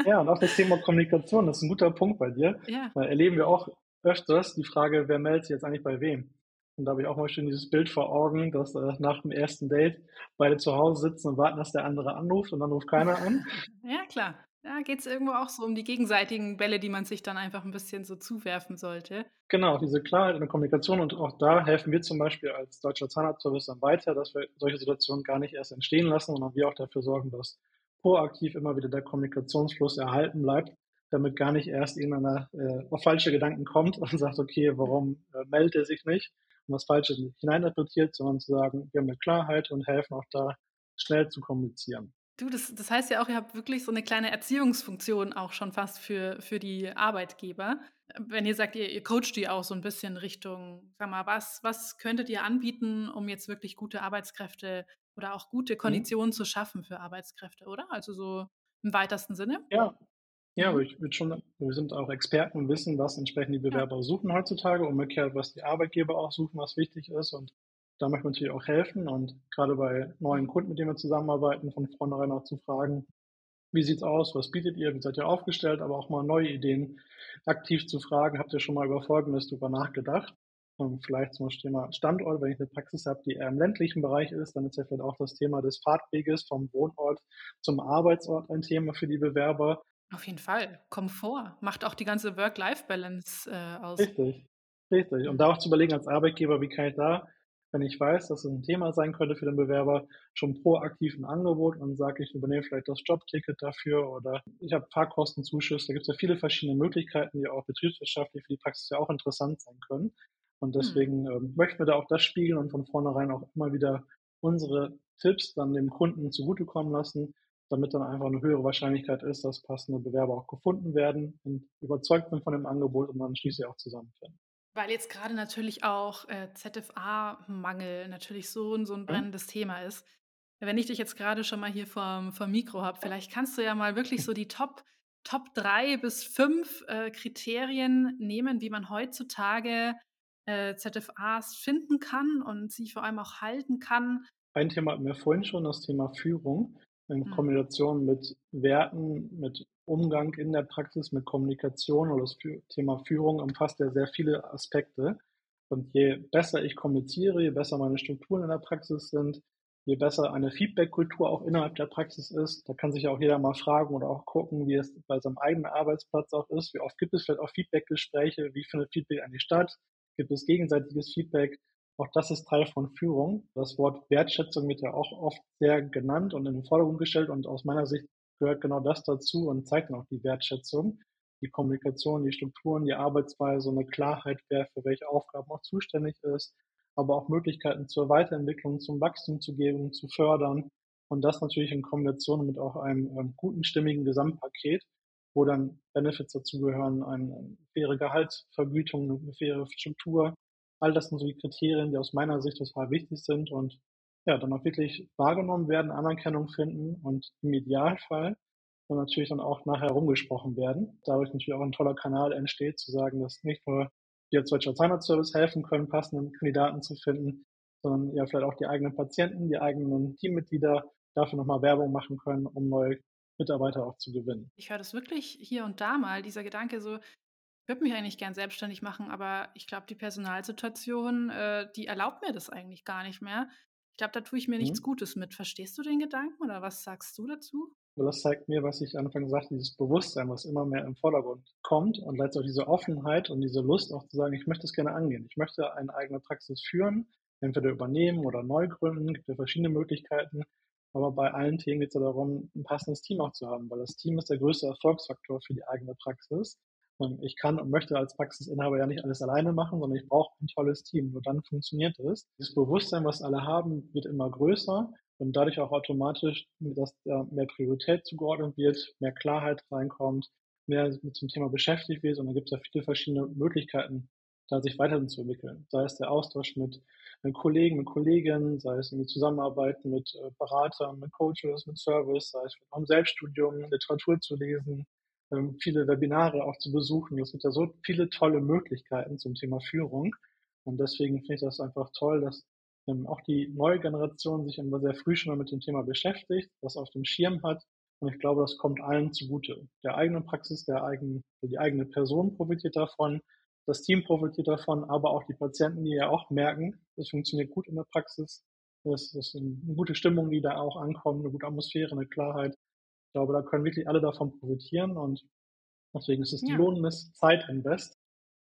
B: ja. und auch das Thema Kommunikation, das ist ein guter Punkt bei dir. Ja. Da erleben wir auch öfters die Frage, wer meldet sich jetzt eigentlich bei wem? Und da habe ich auch mal schön dieses Bild vor Augen, dass äh, nach dem ersten Date beide zu Hause sitzen und warten, dass der andere anruft und dann ruft keiner an.
A: Ja, klar. Da geht es irgendwo auch so um die gegenseitigen Bälle, die man sich dann einfach ein bisschen so zuwerfen sollte.
B: Genau, diese Klarheit in der Kommunikation und auch da helfen wir zum Beispiel als Deutscher Zahnarztservice dann weiter, dass wir solche Situationen gar nicht erst entstehen lassen, sondern wir auch dafür sorgen, dass proaktiv immer wieder der Kommunikationsfluss erhalten bleibt, damit gar nicht erst irgendeiner äh, auf falsche Gedanken kommt und sagt, okay, warum äh, meldet er sich nicht und das Falsche hineininterpretiert, sondern zu sagen, wir haben eine Klarheit und helfen auch da schnell zu kommunizieren.
A: Du, das, das heißt ja auch, ihr habt wirklich so eine kleine Erziehungsfunktion auch schon fast für, für die Arbeitgeber. Wenn ihr sagt, ihr, ihr coacht die auch so ein bisschen Richtung, sag mal, was, was könntet ihr anbieten, um jetzt wirklich gute Arbeitskräfte oder auch gute mhm. Konditionen mhm. zu schaffen für Arbeitskräfte, oder? Also so im weitesten Sinne?
B: Ja, ja, aber ich würde schon, wir sind auch Experten und wissen, was entsprechend die Bewerber ja. suchen heutzutage, umgekehrt, was die Arbeitgeber auch suchen, was wichtig ist. Und da möchten wir natürlich auch helfen und gerade bei neuen Kunden, mit denen wir zusammenarbeiten, von vornherein auch zu fragen, wie sieht's aus, was bietet ihr, wie seid ihr aufgestellt, aber auch mal neue Ideen aktiv zu fragen, habt ihr schon mal über Folgendes drüber nachgedacht? Und vielleicht zum Thema Standort, wenn ich eine Praxis habe, die eher im ländlichen Bereich ist, dann ist ja vielleicht auch das Thema des Fahrtweges vom Wohnort zum Arbeitsort ein Thema für die Bewerber.
A: Auf jeden Fall. Komfort macht auch die ganze Work-Life-Balance äh, aus.
B: Richtig, richtig. Und da auch zu überlegen als Arbeitgeber, wie kann ich da wenn ich weiß, dass es ein Thema sein könnte für den Bewerber, schon proaktiv ein Angebot und sage, ich übernehme vielleicht das Jobticket dafür oder ich habe Fahrkostenzuschuss. Da gibt es ja viele verschiedene Möglichkeiten, die auch betriebswirtschaftlich für die Praxis ja auch interessant sein können. Und hm. deswegen mhm. ähm, möchten wir da auch das spiegeln und von vornherein auch immer wieder unsere Tipps dann dem Kunden zugutekommen lassen, damit dann einfach eine höhere Wahrscheinlichkeit ist, dass passende Bewerber auch gefunden werden und überzeugt sind von dem Angebot und dann schließlich auch zusammenfinden.
A: Weil jetzt gerade natürlich auch äh, ZFA-Mangel natürlich so, ein- so ein Mhm. brennendes Thema ist. Wenn ich dich jetzt gerade schon mal hier vorm, vorm Mikro habe, vielleicht kannst du ja mal wirklich so die Top, Top 3 bis 5 äh, Kriterien nehmen, wie man heutzutage äh, ZFAs finden kann und sie vor allem auch halten kann.
B: Ein Thema hatten wir vorhin schon, das Thema Führung in Mhm. Kombination mit Werten, mit Umgang in der Praxis mit Kommunikation oder das Thema Führung umfasst ja sehr viele Aspekte. Und je besser ich kommuniziere, je besser meine Strukturen in der Praxis sind, je besser eine Feedback-Kultur auch innerhalb der Praxis ist, da kann sich auch jeder mal fragen oder auch gucken, wie es bei seinem eigenen Arbeitsplatz auch ist. Wie oft gibt es vielleicht auch Feedback-Gespräche? Wie findet Feedback eigentlich statt? Gibt es gegenseitiges Feedback? Auch das ist Teil von Führung. Das Wort Wertschätzung wird ja auch oft sehr genannt und in den Vordergrund gestellt und aus meiner Sicht gehört genau das dazu und zeigt dann auch die Wertschätzung, die Kommunikation, die Strukturen, die Arbeitsweise, eine Klarheit, wer für welche Aufgaben auch zuständig ist, aber auch Möglichkeiten zur Weiterentwicklung, zum Wachstum zu geben, zu fördern und das natürlich in Kombination mit auch einem ähm, guten, stimmigen Gesamtpaket, wo dann Benefits dazugehören, eine faire Gehaltsvergütung, eine faire Struktur, All das sind so die Kriterien, die aus meiner Sicht total wichtig sind und ja, dann auch wirklich wahrgenommen werden, Anerkennung finden und im Idealfall dann natürlich dann auch nachher rumgesprochen werden. Dadurch natürlich auch ein toller Kanal entsteht, zu sagen, dass nicht nur wir als Deutscher Zahnarztservice helfen können, passenden Kandidaten zu finden, sondern ja vielleicht auch die eigenen Patienten, die eigenen Teammitglieder dafür nochmal Werbung machen können, um neue Mitarbeiter auch zu gewinnen.
A: Ich höre das wirklich hier und da mal, dieser Gedanke so, würde mich eigentlich gern selbstständig machen, aber ich glaube, die Personalsituation, äh, die erlaubt mir das eigentlich gar nicht mehr. Ich glaube, da tue ich mir mhm. nichts Gutes mit. Verstehst du den Gedanken oder was sagst du dazu?
B: Das zeigt mir, was ich anfangs sagte, dieses Bewusstsein, was immer mehr im Vordergrund kommt und letztendlich diese Offenheit und diese Lust auch zu sagen, ich möchte es gerne angehen. Ich möchte eine eigene Praxis führen, entweder übernehmen oder neu gründen. Es gibt ja verschiedene Möglichkeiten. Aber bei allen Themen geht es ja darum, ein passendes Team auch zu haben, weil das Team ist der größte Erfolgsfaktor für die eigene Praxis. Ich kann und möchte als Praxisinhaber ja nicht alles alleine machen, sondern ich brauche ein tolles Team. Nur dann funktioniert es. Das Bewusstsein, was alle haben, wird immer größer und dadurch auch automatisch, dass da mehr Priorität zugeordnet wird, mehr Klarheit reinkommt, mehr mit dem Thema beschäftigt wird und da gibt es ja viele verschiedene Möglichkeiten, da sich weiterzuentwickeln. Sei es der Austausch mit, Kollegen, mit Kolleginnen, sei es irgendwie Zusammenarbeiten mit äh, Beratern, mit Coaches, mit Service, sei es mit Selbststudium, Literatur zu lesen, viele Webinare auch zu besuchen. Es gibt ja so viele tolle Möglichkeiten zum Thema Führung. Und deswegen finde ich das einfach toll, dass ähm, auch die neue Generation sich immer sehr früh schon mit dem Thema beschäftigt, das auf dem Schirm hat. Und ich glaube, das kommt allen zugute. Der eigenen Praxis, der eigenen, die eigene Person profitiert davon, das Team profitiert davon, aber auch die Patienten, die ja auch merken, es funktioniert gut in der Praxis. Es ist eine gute Stimmung, die da auch ankommt, eine gute Atmosphäre, eine Klarheit. Ich glaube, da können wirklich alle davon profitieren und deswegen ist es ja. lohnendes Zeitinvest,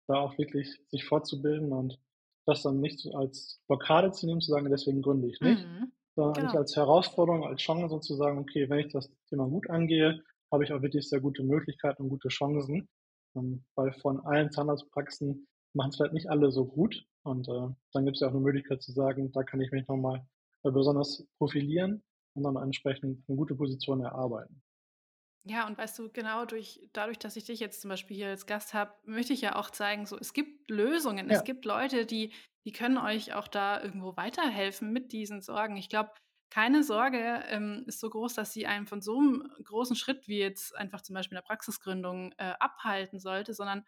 B: da auch wirklich sich fortzubilden und das dann nicht als Blockade zu nehmen, zu sagen, deswegen gründe ich nicht, mhm. sondern genau. eigentlich als Herausforderung, als Chance sozusagen, okay, wenn ich das Thema gut angehe, habe ich auch wirklich sehr gute Möglichkeiten und gute Chancen, ähm, weil von allen Zahnarztpraxen machen es vielleicht nicht alle so gut und äh, dann gibt es ja auch eine Möglichkeit zu sagen, da kann ich mich nochmal äh, besonders profilieren und dann entsprechend eine gute Position erarbeiten.
A: Ja, und weißt du, genau durch, dadurch, dass ich dich jetzt zum Beispiel hier als Gast habe, möchte ich ja auch zeigen, so es gibt Lösungen, ja. es gibt Leute, die, die können euch auch da irgendwo weiterhelfen mit diesen Sorgen. Ich glaube, keine Sorge ähm, ist so groß, dass sie einen von so einem großen Schritt wie jetzt einfach zum Beispiel eine Praxisgründung äh, abhalten sollte, sondern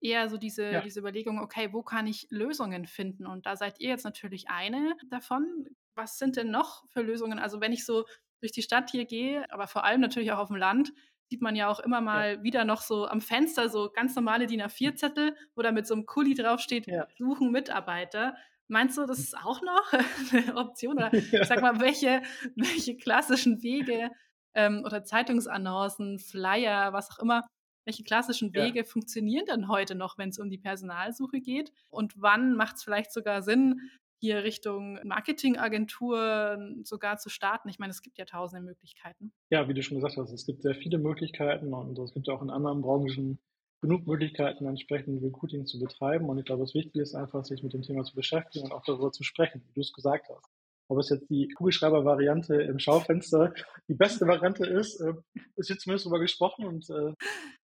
A: eher so diese, ja. diese Überlegung, okay, wo kann ich Lösungen finden? Und da seid ihr jetzt natürlich eine davon was sind denn noch für Lösungen? Also wenn ich so durch die Stadt hier gehe, aber vor allem natürlich auch auf dem Land, sieht man ja auch immer mal ja. wieder noch so am Fenster so ganz normale DIN A4-Zettel, wo da mit so einem Kuli draufsteht, ja. suchen Mitarbeiter. Meinst du, das ist auch noch eine Option? Oder ja. sag mal, welche, welche klassischen Wege ähm, oder Zeitungsannoncen, Flyer, was auch immer, welche klassischen Wege funktionieren denn heute noch, wenn es um die Personalsuche geht? Und wann macht es vielleicht sogar Sinn, hier Richtung Marketingagentur sogar zu starten? Ich meine, es gibt ja tausende Möglichkeiten.
B: Ja, wie du schon gesagt hast, es gibt sehr viele Möglichkeiten und es gibt auch in anderen Branchen genug Möglichkeiten, entsprechend Recruiting zu betreiben. Und ich glaube, das Wichtige ist einfach, sich mit dem Thema zu beschäftigen und auch darüber zu sprechen, wie du es gesagt hast. Ob es jetzt die Kugelschreiber-Variante im Schaufenster die beste Variante ist, äh, ist jetzt zumindest darüber gesprochen und äh,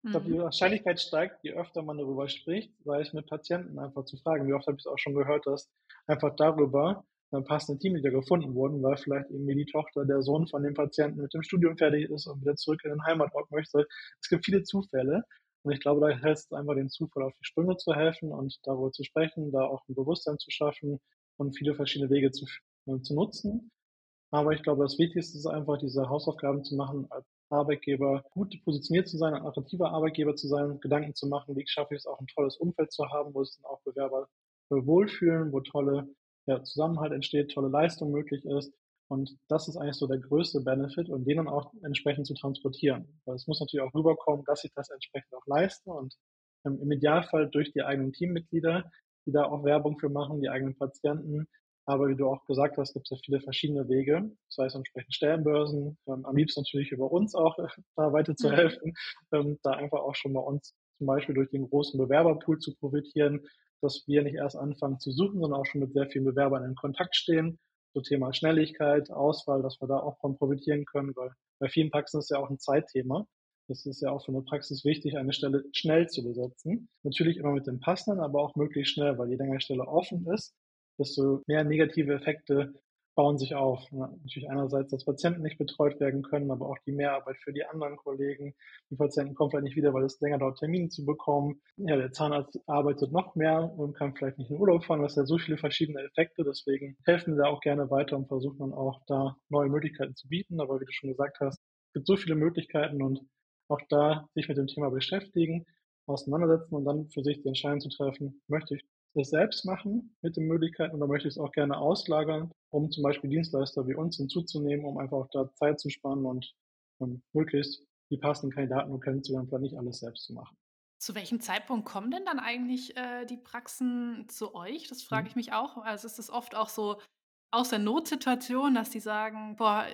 B: ich glaube, die mhm. Wahrscheinlichkeit steigt, je öfter man darüber spricht, sei es mit Patienten einfach zu fragen. Wie oft habe ich es auch schon gehört, dass einfach darüber dann passende Teamleader gefunden wurden, weil vielleicht irgendwie die Tochter, der Sohn von dem Patienten mit dem Studium fertig ist und wieder zurück in den Heimatort möchte. Es gibt viele Zufälle. Und ich glaube, da hilft es einfach den Zufall auf die Sprünge zu helfen und darüber zu sprechen, da auch ein Bewusstsein zu schaffen und viele verschiedene Wege zu, äh, zu nutzen. Aber ich glaube, das Wichtigste ist einfach, diese Hausaufgaben zu machen, als Arbeitgeber gut positioniert zu sein, ein attraktiver Arbeitgeber zu sein, Gedanken zu machen, wie schaffe ich es auch ein tolles Umfeld zu haben, wo es dann auch Bewerber wohlfühlen, wo tolle ja, Zusammenhalt entsteht, tolle Leistung möglich ist. Und das ist eigentlich so der größte Benefit und den dann auch entsprechend zu transportieren. Weil es muss natürlich auch rüberkommen, dass ich das entsprechend auch leiste und im Idealfall durch die eigenen Teammitglieder, die da auch Werbung für machen, die eigenen Patienten. Aber wie du auch gesagt hast, gibt es ja viele verschiedene Wege, sei es entsprechend Stellenbörsen, ähm, am liebsten natürlich über uns auch äh, da weiter zu mhm. helfen, ähm, da einfach auch schon bei uns zum Beispiel durch den großen Bewerberpool zu profitieren, dass wir nicht erst anfangen zu suchen, sondern auch schon mit sehr vielen Bewerbern in Kontakt stehen. So Thema Schnelligkeit, Auswahl, dass wir da auch von profitieren können, weil bei vielen Praxen ist ja auch ein Zeitthema. Das ist ja auch für eine Praxis wichtig, eine Stelle schnell zu besetzen. Natürlich immer mit dem passenden, aber auch möglichst schnell, weil je länger Stelle offen ist, desto mehr negative Effekte bauen sich auf. Natürlich einerseits, dass Patienten nicht betreut werden können, aber auch die Mehrarbeit für die anderen Kollegen. Die Patienten kommen vielleicht nicht wieder, weil es länger dauert, Termine zu bekommen. Ja, der Zahnarzt arbeitet noch mehr und kann vielleicht nicht in Urlaub fahren. Das sind ja so viele verschiedene Effekte. Deswegen helfen wir da auch gerne weiter und versuchen dann auch da neue Möglichkeiten zu bieten. Aber wie du schon gesagt hast, es gibt so viele Möglichkeiten und auch da sich mit dem Thema beschäftigen, auseinandersetzen und dann für sich die Entscheidung zu treffen, möchte ich das selbst machen mit den Möglichkeiten oder möchte ich es auch gerne auslagern, um zum Beispiel Dienstleister wie uns hinzuzunehmen, um einfach auch da Zeit zu sparen und um möglichst die passenden Kandidaten und kennenzulernen, vielleicht nicht alles selbst zu machen.
A: Zu welchem Zeitpunkt kommen denn dann eigentlich äh, die Praxen zu euch? Das frage mhm. ich mich auch. Also ist es oft auch so aus der Notsituation, dass die sagen, boah,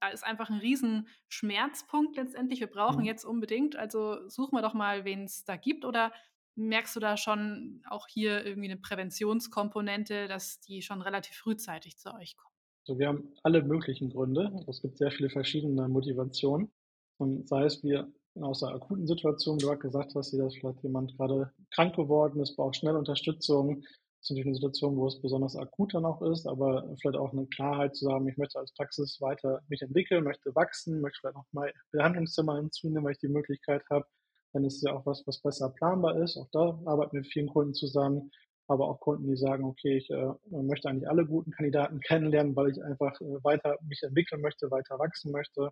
A: da ist einfach ein riesen Schmerzpunkt letztendlich. Wir brauchen mhm. jetzt unbedingt, also suchen wir doch mal, wen es da gibt. Oder merkst du da schon auch hier irgendwie eine Präventionskomponente, dass die schon relativ frühzeitig zu euch kommen?
B: Also wir haben alle möglichen Gründe. Es gibt sehr viele verschiedene Motivationen. Und sei es wir aus einer akuten Situation, du hast gesagt hast, dass vielleicht jemand gerade krank geworden ist, braucht schnell Unterstützung, das ist natürlich eine Situation, wo es besonders akut dann auch ist, aber vielleicht auch eine Klarheit zu sagen, ich möchte als Praxis weiter mich entwickeln, möchte wachsen, möchte vielleicht noch mal Behandlungszimmer hinzunehmen, weil ich die Möglichkeit habe. Dann ist es ja auch was, was besser planbar ist. Auch da arbeiten wir mit vielen Kunden zusammen, aber auch Kunden, die sagen, okay, ich äh, möchte eigentlich alle guten Kandidaten kennenlernen, weil ich einfach äh, weiter mich entwickeln möchte, weiter wachsen möchte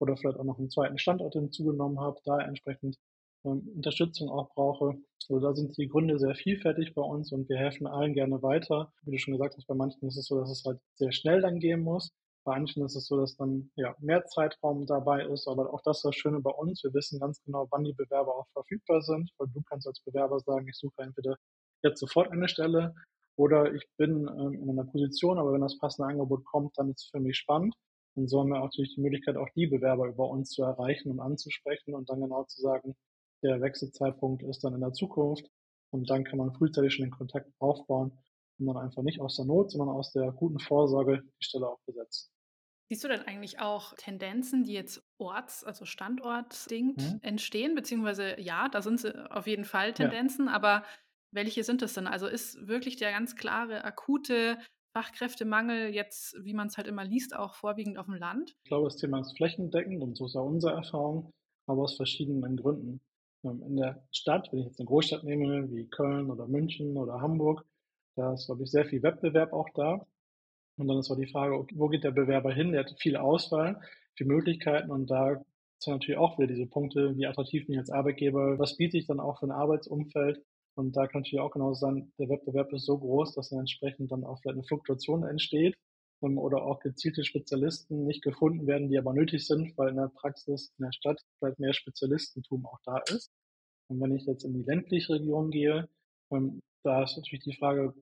B: oder vielleicht auch noch einen zweiten Standort hinzugenommen habe, da entsprechend ähm, Unterstützung auch brauche. Also da sind die Gründe sehr vielfältig bei uns und wir helfen allen gerne weiter. Wie du schon gesagt hast, bei manchen ist es so, dass es halt sehr schnell dann gehen muss. Bei manchen ist es so, dass dann ja mehr Zeitraum dabei ist. Aber auch das ist das Schöne bei uns. Wir wissen ganz genau, wann die Bewerber auch verfügbar sind. Weil du kannst als Bewerber sagen, ich suche entweder jetzt sofort eine Stelle oder ich bin ähm, in einer Position, aber wenn das passende Angebot kommt, dann ist es für mich spannend. Und so haben wir auch natürlich die Möglichkeit, auch die Bewerber über uns zu erreichen und anzusprechen und dann genau zu sagen, der Wechselzeitpunkt ist dann in der Zukunft und dann kann man frühzeitig schon den Kontakt aufbauen und dann einfach nicht aus der Not, sondern aus der guten Vorsorge die Stelle auch besetzen.
A: Siehst du denn eigentlich auch Tendenzen, die jetzt orts-, also standortdingt mhm. entstehen? Beziehungsweise ja, da sind sie auf jeden Fall Tendenzen, ja. aber welche sind es denn? Also ist wirklich der ganz klare, akute Fachkräftemangel jetzt, wie man es halt immer liest, auch vorwiegend auf dem Land?
B: Ich glaube, das Thema ist flächendeckend und so ist auch unsere Erfahrung, aber aus verschiedenen Gründen. Ähm, in der Stadt, wenn ich jetzt eine Großstadt nehme, wie Köln oder München oder Hamburg, da ist, glaube ich, sehr viel Wettbewerb auch da. Und dann ist auch die Frage, wo geht der Bewerber hin? Der hat viel Auswahl, viele Möglichkeiten und da sind natürlich auch wieder diese Punkte, wie attraktiv bin ich als Arbeitgeber, was biete ich dann auch für ein Arbeitsumfeld? Und da kann natürlich auch genau sein, der Wettbewerb ist so groß, dass dann entsprechend dann auch vielleicht eine Fluktuation entsteht ähm, oder auch gezielte Spezialisten nicht gefunden werden, die aber nötig sind, weil in der Praxis in der Stadt vielleicht mehr Spezialistentum auch da ist. Und wenn ich jetzt in die ländliche Region gehe, ähm, da ist natürlich die Frage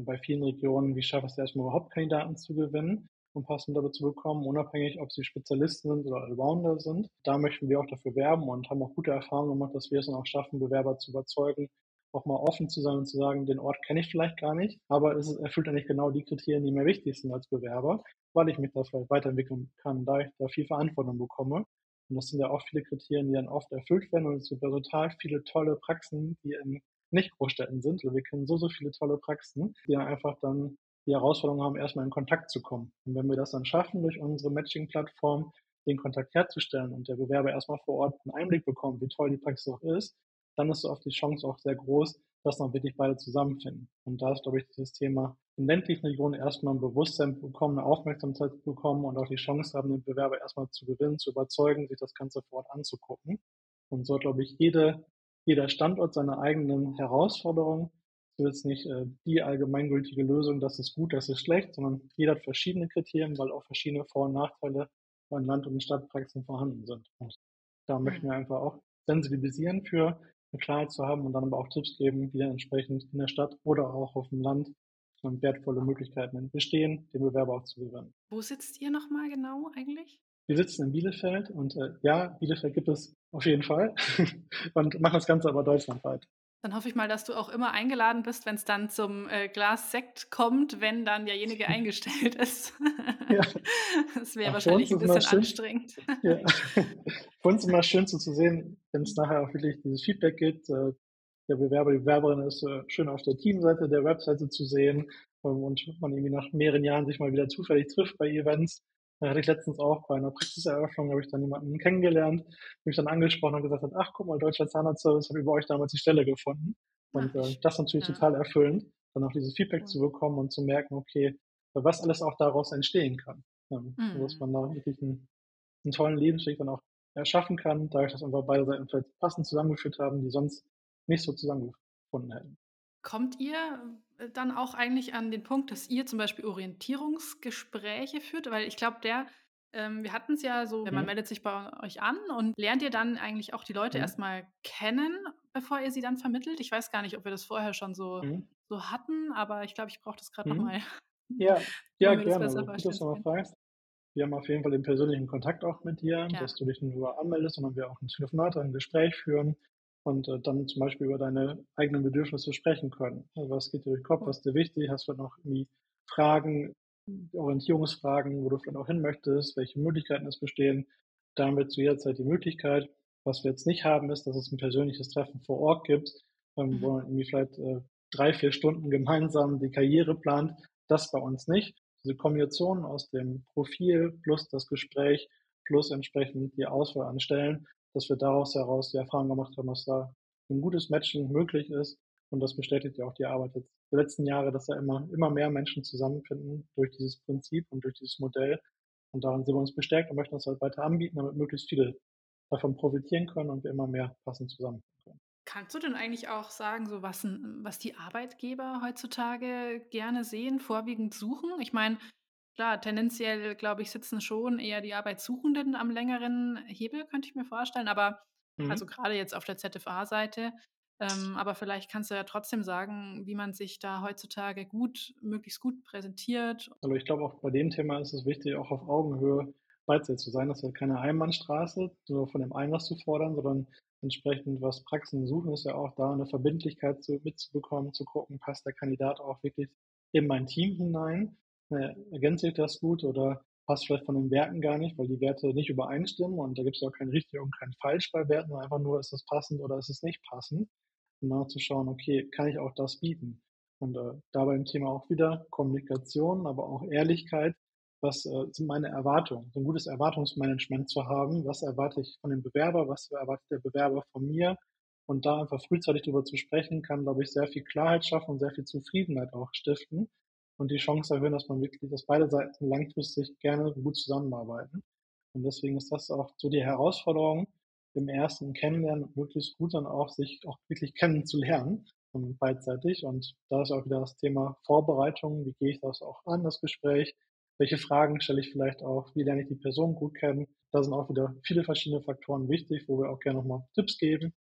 B: bei vielen Regionen, wie schaffe ich es erstmal überhaupt Kandidaten zu gewinnen und passende zu bekommen, unabhängig, ob sie Spezialisten sind oder Allrounder sind. Da möchten wir auch dafür werben und haben auch gute Erfahrungen gemacht, dass wir es dann auch schaffen, Bewerber zu überzeugen, auch mal offen zu sein und zu sagen, den Ort kenne ich vielleicht gar nicht, aber es erfüllt eigentlich genau die Kriterien, die mir wichtig sind als Bewerber, weil ich mich da vielleicht weiterentwickeln kann, da ich da viel Verantwortung bekomme. Und das sind ja auch viele Kriterien, die dann oft erfüllt werden. Und es gibt ja total viele tolle Praxen, die in Nicht-Großstädten sind. Also wir kennen so, so viele tolle Praxen, die dann einfach dann die Herausforderung haben, erstmal in Kontakt zu kommen. Und wenn wir das dann schaffen, durch unsere Matching-Plattform den Kontakt herzustellen und der Bewerber erstmal vor Ort einen Einblick bekommt, wie toll die Praxis auch ist, dann ist oft die Chance auch sehr groß, dass dann wirklich beide zusammenfinden. Und da ist, glaube ich, dieses Thema in ländlichen Regionen erstmal ein Bewusstsein bekommen, eine Aufmerksamkeit bekommen und auch die Chance haben, den Bewerber erstmal zu gewinnen, zu überzeugen, sich das Ganze vor Ort anzugucken. Und so glaube ich, jede, jeder Standort seine eigenen Herausforderungen. So ist nicht äh, die allgemeingültige Lösung, das ist gut, das ist schlecht, sondern jeder hat verschiedene Kriterien, weil auch verschiedene Vor- und Nachteile von Land- und Stadtpraxen vorhanden sind. Und da möchten wir einfach auch sensibilisieren für eine Klarheit zu haben und dann aber auch Tipps geben, wie dann entsprechend in der Stadt oder auch auf dem Land wertvolle Möglichkeiten bestehen, den Bewerber auch zu gewinnen.
A: Wo sitzt ihr nochmal genau eigentlich?
B: Wir sitzen in Bielefeld und äh, ja, Bielefeld gibt es auf jeden Fall und machen das Ganze aber deutschlandweit.
A: Dann hoffe ich mal, dass du auch immer eingeladen bist, wenn es dann zum äh, Glas Sekt kommt, wenn dann derjenige eingestellt ist. ja. Das wäre wahrscheinlich ein bisschen anstrengend. Ja.
B: Für uns immer schön so zu sehen, wenn es nachher auch wirklich dieses Feedback gibt. Äh, der Bewerber, die Bewerberin ist äh, schön auf der Teamseite der Webseite zu sehen ähm, und man irgendwie nach mehreren Jahren sich mal wieder zufällig trifft bei Events. Da hatte ich letztens auch bei einer Praxiseröffnung, habe ich dann jemanden kennengelernt, mich dann angesprochen und gesagt hat, ach guck mal, Deutscher Zahnarztservice hat über euch damals die Stelle gefunden. Und äh, das ist natürlich ja. total erfüllend, dann auch dieses Feedback ja. zu bekommen und zu merken, okay, was alles auch daraus entstehen kann. Ähm, mhm. Dass man da wirklich einen, einen tollen Lebensweg dann auch erschaffen kann, dadurch, dass einfach beide Seiten vielleicht passend zusammengeführt haben, die sonst nicht so zusammengefunden hätten.
A: Kommt ihr dann auch eigentlich an den Punkt, dass ihr zum Beispiel Orientierungsgespräche führt? Weil ich glaube, der, ähm, wir hatten es ja so, mhm. man meldet sich bei euch an und lernt ihr dann eigentlich auch die Leute mhm. erstmal kennen, bevor ihr sie dann vermittelt? Ich weiß gar nicht, ob wir das vorher schon so, mhm. so hatten, aber ich glaube, ich brauche das gerade mhm. nochmal.
B: Ja, ja gerne. Dass du mal fragst. Wir haben auf jeden Fall den persönlichen Kontakt auch mit dir, ja. dass du dich nicht nur anmeldest, sondern wir auch ein Telefonat, ein Gespräch führen und äh, dann zum Beispiel über deine eigenen Bedürfnisse sprechen können. Also was geht dir durch den Kopf, was ist dir wichtig? Hast du noch irgendwie Fragen, Orientierungsfragen, wo du vielleicht auch hin möchtest, welche Möglichkeiten es bestehen? Da haben wir zu jeder Zeit die Möglichkeit. Was wir jetzt nicht haben, ist, dass es ein persönliches Treffen vor Ort gibt, ähm, wo man irgendwie vielleicht äh, drei, vier Stunden gemeinsam die Karriere plant. Das bei uns nicht. Diese Kombination aus dem Profil plus das Gespräch plus entsprechend die Auswahl an Stellen, dass wir daraus heraus die Erfahrung gemacht haben, dass da ein gutes Matchen möglich ist. Und das bestätigt ja auch die Arbeit jetzt der letzten Jahre, dass da immer, immer mehr Menschen zusammenfinden durch dieses Prinzip und durch dieses Modell. Und daran sind wir uns bestärkt und möchten uns halt weiter anbieten, damit möglichst viele davon profitieren können und wir immer mehr passend zusammenfinden können.
A: Kannst du denn eigentlich auch sagen, so was, was die Arbeitgeber heutzutage gerne sehen, vorwiegend suchen? Ich meine, Klar, tendenziell, glaube ich, sitzen schon eher die Arbeitssuchenden am längeren Hebel, könnte ich mir vorstellen. Aber mhm. also gerade jetzt auf der ZFA-Seite. Ähm, aber vielleicht kannst du ja trotzdem sagen, wie man sich da heutzutage gut, möglichst gut präsentiert.
B: Also ich glaube auch bei dem Thema ist es wichtig, auch auf Augenhöhe beidseitig zu sein. Das ist ja keine Einbahnstraße, nur von dem einen was zu fordern, sondern entsprechend, was Praxen suchen, ist ja auch da eine Verbindlichkeit zu, mitzubekommen, zu gucken, passt der Kandidat auch wirklich in mein Team hinein äh, ergänzt sich das gut oder passt vielleicht von den Werten gar nicht, weil die Werte nicht übereinstimmen und da gibt es auch kein richtig und kein falsch bei Werten, sondern einfach nur, ist das passend oder ist es nicht passend. Und dann zu schauen, okay, kann ich auch das bieten? Und äh, dabei im Thema auch wieder Kommunikation, aber auch Ehrlichkeit. Was äh, sind meine Erwartungen? So ein gutes Erwartungsmanagement zu haben. Was erwarte ich von dem Bewerber? Was erwartet der Bewerber von mir? Und da einfach frühzeitig darüber zu sprechen, kann, glaube ich, sehr viel Klarheit schaffen und sehr viel Zufriedenheit auch stiften und die Chance erhöhen, dass man wirklich, dass beide Seiten langfristig gerne gut zusammenarbeiten. Und deswegen ist das auch so die Herausforderung, im ersten Kennenlernen möglichst gut dann auch sich auch wirklich kennenzulernen, um, beidseitig. Und da ist auch wieder das Thema Vorbereitung. Wie gehe ich das auch an, das Gespräch? Welche Fragen stelle ich vielleicht auch? Wie lerne ich die Person gut kennen? Da sind auch wieder viele verschiedene Faktoren wichtig, wo wir auch gerne nochmal Tipps geben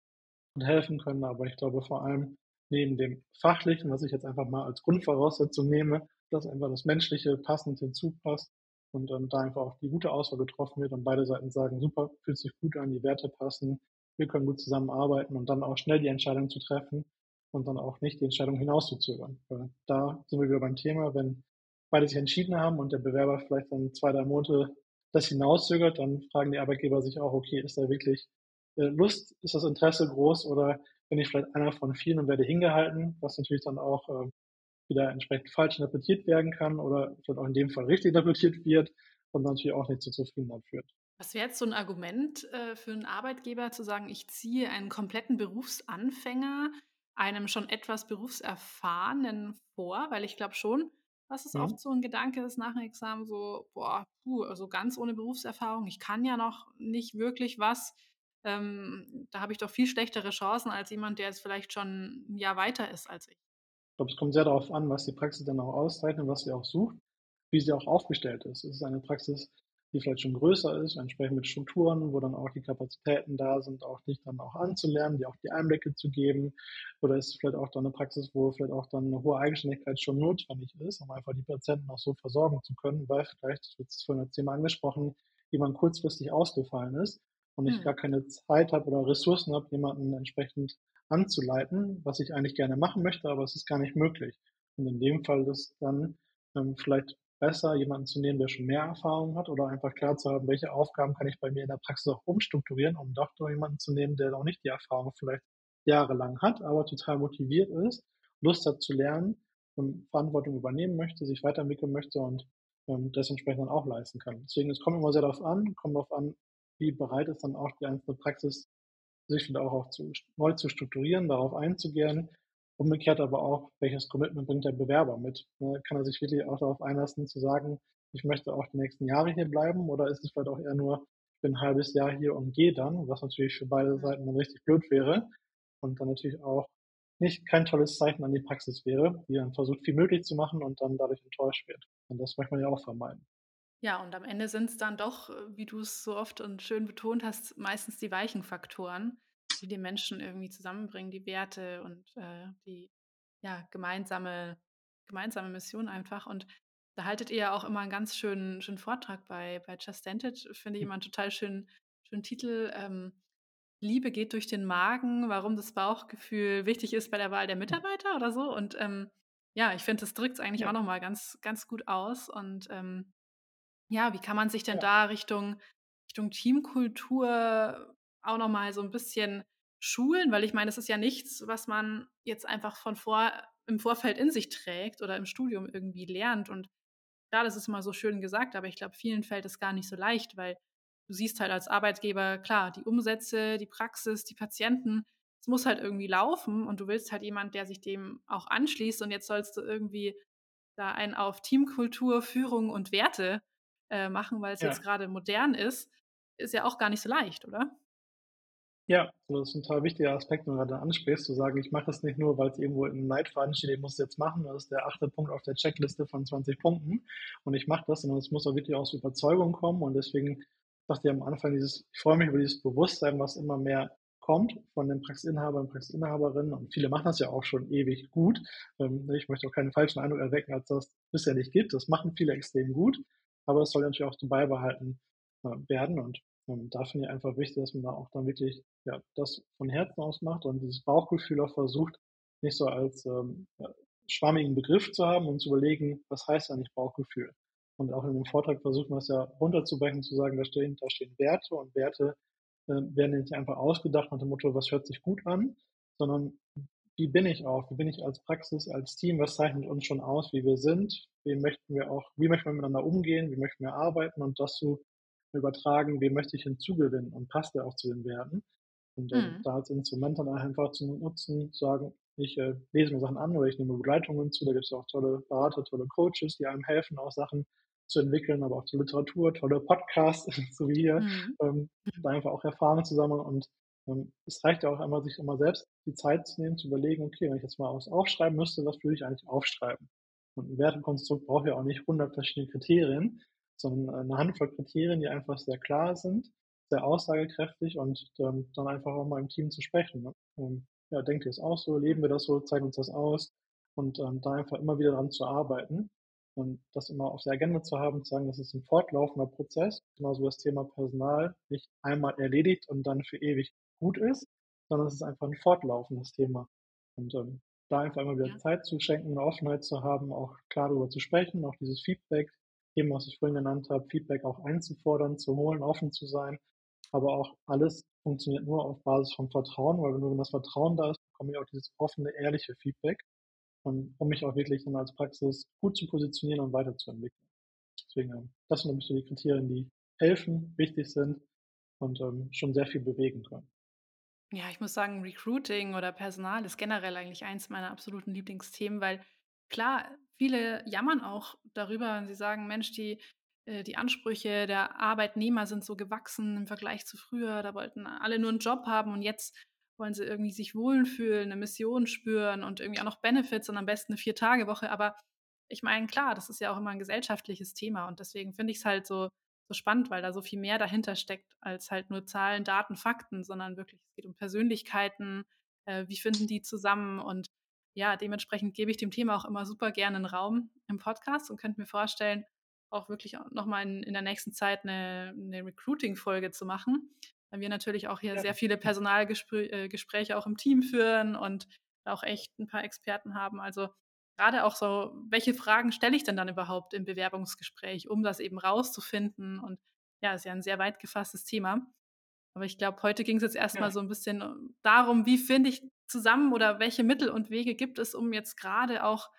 B: und helfen können. Aber ich glaube vor allem neben dem Fachlichen, was ich jetzt einfach mal als Grundvoraussetzung nehme, dass einfach das Menschliche passend hinzupasst und ähm, da einfach auch die gute Auswahl getroffen wird und beide Seiten sagen, super, fühlt sich gut an, die Werte passen, wir können gut zusammenarbeiten und dann auch schnell die Entscheidung zu treffen und dann auch nicht die Entscheidung hinauszuzögern. Weil da sind wir wieder beim Thema, wenn beide sich entschieden haben und der Bewerber vielleicht dann zwei, drei Monate das hinauszögert, dann fragen die Arbeitgeber sich auch, okay, ist da wirklich äh, Lust, ist das Interesse groß oder bin ich vielleicht einer von vielen und werde hingehalten, was natürlich dann auch äh, wieder entsprechend falsch interpretiert werden kann oder vielleicht auch in dem Fall richtig interpretiert wird und natürlich auch nicht zur Zufriedenheit führt.
A: Was wäre jetzt so ein Argument äh, für einen Arbeitgeber zu sagen, ich ziehe einen kompletten Berufsanfänger einem schon etwas Berufserfahrenen vor? Weil ich glaube schon, was ist mhm. oft so ein Gedanke des nach dem Examen, so, boah, puh, also ganz ohne Berufserfahrung, ich kann ja noch nicht wirklich was ähm, da habe ich doch viel schlechtere Chancen als jemand, der jetzt vielleicht schon ein Jahr weiter ist als ich.
B: Ich glaube, es kommt sehr darauf an, was die Praxis dann auch auszeichnet, was sie auch sucht, wie sie auch aufgestellt ist. Es ist eine Praxis, die vielleicht schon größer ist, entsprechend mit Strukturen, wo dann auch die Kapazitäten da sind, auch dich dann auch anzulernen, dir auch die Einblicke zu geben. Oder ist es vielleicht auch dann eine Praxis, wo vielleicht auch dann eine hohe Eigenständigkeit schon notwendig ist, um einfach die Patienten auch so versorgen zu können, weil vielleicht, das wird es vorhin als Thema angesprochen, jemand kurzfristig ausgefallen ist und ich hm. gar keine Zeit habe oder Ressourcen habe, jemanden entsprechend anzuleiten, was ich eigentlich gerne machen möchte, aber es ist gar nicht möglich. Und in dem Fall ist dann ähm, vielleicht besser, jemanden zu nehmen, der schon mehr Erfahrung hat oder einfach klar zu haben, welche Aufgaben kann ich bei mir in der Praxis auch umstrukturieren, um doch jemanden zu nehmen, der noch nicht die Erfahrung vielleicht jahrelang hat, aber total motiviert ist, Lust hat zu lernen, ähm, Verantwortung übernehmen möchte, sich weiterentwickeln möchte und ähm, das entsprechend dann auch leisten kann. Deswegen, es kommt immer sehr darauf an, kommt darauf an, wie bereit ist dann auch die einzelne Praxis, sich wieder auch, auch zu, neu zu strukturieren, darauf einzugehen. Umgekehrt aber auch, welches Commitment bringt der Bewerber mit? Ne, kann er sich wirklich auch darauf einlassen, zu sagen, ich möchte auch die nächsten Jahre hier bleiben oder ist es vielleicht auch eher nur, ich bin ein halbes Jahr hier und gehe dann, was natürlich für beide Seiten dann richtig blöd wäre und dann natürlich auch nicht kein tolles Zeichen an die Praxis wäre, die dann versucht, viel möglich zu machen und dann dadurch enttäuscht wird. Und das möchte man ja auch vermeiden.
A: Ja, und am Ende sind es dann doch, wie du es so oft und schön betont hast, meistens die weichen Faktoren, die die Menschen irgendwie zusammenbringen, die Werte und äh, die ja, gemeinsame, gemeinsame Mission einfach. Und da haltet ihr ja auch immer einen ganz schönen, schönen Vortrag bei, bei Just Dented, finde ich hm. immer einen total schönen, schönen Titel. Ähm, Liebe geht durch den Magen, warum das Bauchgefühl wichtig ist bei der Wahl der Mitarbeiter oder so. Und ähm, ja, ich finde, das drückt es eigentlich ja. auch nochmal ganz, ganz gut aus. Und ähm, ja, wie kann man sich denn ja. da Richtung, Richtung Teamkultur auch nochmal so ein bisschen schulen? Weil ich meine, das ist ja nichts, was man jetzt einfach von vor, im Vorfeld in sich trägt oder im Studium irgendwie lernt. Und klar, das ist immer so schön gesagt, aber ich glaube, vielen fällt es gar nicht so leicht, weil du siehst halt als Arbeitgeber, klar, die Umsätze, die Praxis, die Patienten, es muss halt irgendwie laufen und du willst halt jemand, der sich dem auch anschließt und jetzt sollst du irgendwie da einen auf Teamkultur, Führung und Werte äh, machen, weil es ja. jetzt gerade modern ist, ist ja auch gar nicht so leicht, oder?
B: Ja, das ist ein total wichtiger Aspekt, wenn du gerade ansprichst, zu sagen, ich mache es nicht nur, weil es irgendwo im Leitfaden steht, ich muss es jetzt machen, das ist der achte Punkt auf der Checkliste von 20 Punkten und ich mache das, sondern es muss auch wirklich aus Überzeugung kommen und deswegen dachte ich am Anfang dieses, ich freue mich über dieses Bewusstsein, was immer mehr kommt von den Praxisinhabern und Praxisinhaberinnen und viele machen das ja auch schon ewig gut. Ähm, ich möchte auch keinen falschen Eindruck erwecken, als das bisher nicht gibt. Das machen viele extrem gut aber es soll natürlich auch so beibehalten äh, werden und ähm, da finde ich einfach wichtig, dass man da auch dann wirklich ja, das von Herzen aus macht und dieses Bauchgefühl auch versucht, nicht so als ähm, schwammigen Begriff zu haben und zu überlegen, was heißt eigentlich Bauchgefühl. Und auch in dem Vortrag versucht man es ja runterzubrechen, zu sagen, da stehen, da stehen Werte und Werte äh, werden nicht einfach ausgedacht nach dem Motto, was hört sich gut an, sondern wie bin ich auch, wie bin ich als Praxis, als Team, was zeichnet uns schon aus, wie wir sind, wie möchten wir auch, wie möchten wir miteinander umgehen, wie möchten wir arbeiten? Und das zu übertragen, wie möchte ich hinzugewinnen? Und passt er auch zu den Werten. Und äh, mhm. da als Instrument dann einfach zu nutzen, zu sagen, ich äh, lese mir Sachen an oder ich nehme Begleitungen zu, da gibt es auch tolle Berater, tolle Coaches, die einem helfen, auch Sachen zu entwickeln, aber auch zur Literatur, tolle Podcasts, so wie hier, mhm. ähm, da einfach auch Erfahrungen zu sammeln und ähm, es reicht ja auch einmal, sich immer selbst die Zeit zu nehmen, zu überlegen, okay, wenn ich jetzt mal was aufschreiben müsste, was würde ich eigentlich aufschreiben? Und ein Wertekonstrukt braucht ja auch nicht 100 verschiedene Kriterien, sondern eine Handvoll Kriterien, die einfach sehr klar sind, sehr aussagekräftig und ähm, dann einfach auch mal im Team zu sprechen. Ne? Ähm, ja, denkt ihr es auch so? Leben wir das so? Zeigen uns das aus? Und ähm, da einfach immer wieder dran zu arbeiten und das immer auf der Agenda zu haben, zu sagen, das ist ein fortlaufender Prozess, genauso das Thema Personal nicht einmal erledigt und dann für ewig gut ist, sondern es ist einfach ein fortlaufendes Thema. Und ähm, da einfach immer wieder ja. Zeit zu schenken, eine Offenheit zu haben, auch klar darüber zu sprechen, auch dieses Feedback, Thema, was ich vorhin genannt habe, Feedback auch einzufordern, zu holen, offen zu sein. Aber auch alles funktioniert nur auf Basis von Vertrauen, weil nur wenn das Vertrauen da ist, bekomme ich auch dieses offene, ehrliche Feedback, um, um mich auch wirklich dann als Praxis gut zu positionieren und weiterzuentwickeln. Deswegen, ähm, das sind nämlich so die Kriterien, die helfen, wichtig sind und ähm, schon sehr viel bewegen können.
A: Ja, ich muss sagen, Recruiting oder Personal ist generell eigentlich eins meiner absoluten Lieblingsthemen, weil klar, viele jammern auch darüber, wenn sie sagen, Mensch, die, äh, die Ansprüche der Arbeitnehmer sind so gewachsen im Vergleich zu früher. Da wollten alle nur einen Job haben und jetzt wollen sie irgendwie sich wohlfühlen, eine Mission spüren und irgendwie auch noch Benefits und am besten eine Vier-Tage-Woche. Aber ich meine, klar, das ist ja auch immer ein gesellschaftliches Thema und deswegen finde ich es halt so so spannend, weil da so viel mehr dahinter steckt als halt nur Zahlen, Daten, Fakten, sondern wirklich es geht um Persönlichkeiten, äh, wie finden die zusammen und ja, dementsprechend gebe ich dem Thema auch immer super gerne einen Raum im Podcast und könnte mir vorstellen, auch wirklich nochmal in, in der nächsten Zeit eine, eine Recruiting-Folge zu machen, weil wir natürlich auch hier ja. sehr viele Personalgespräche äh, auch im Team führen und auch echt ein paar Experten haben. Also gerade auch so, welche Fragen stelle ich denn dann überhaupt im Bewerbungsgespräch, um das eben rauszufinden? Und ja, ist ja ein sehr weit gefasstes Thema. Aber ich glaube, heute ging es jetzt erstmal ja. so ein bisschen äh, darum, wie finde ich zusammen oder welche Mittel und Wege gibt es, um jetzt gerade auch,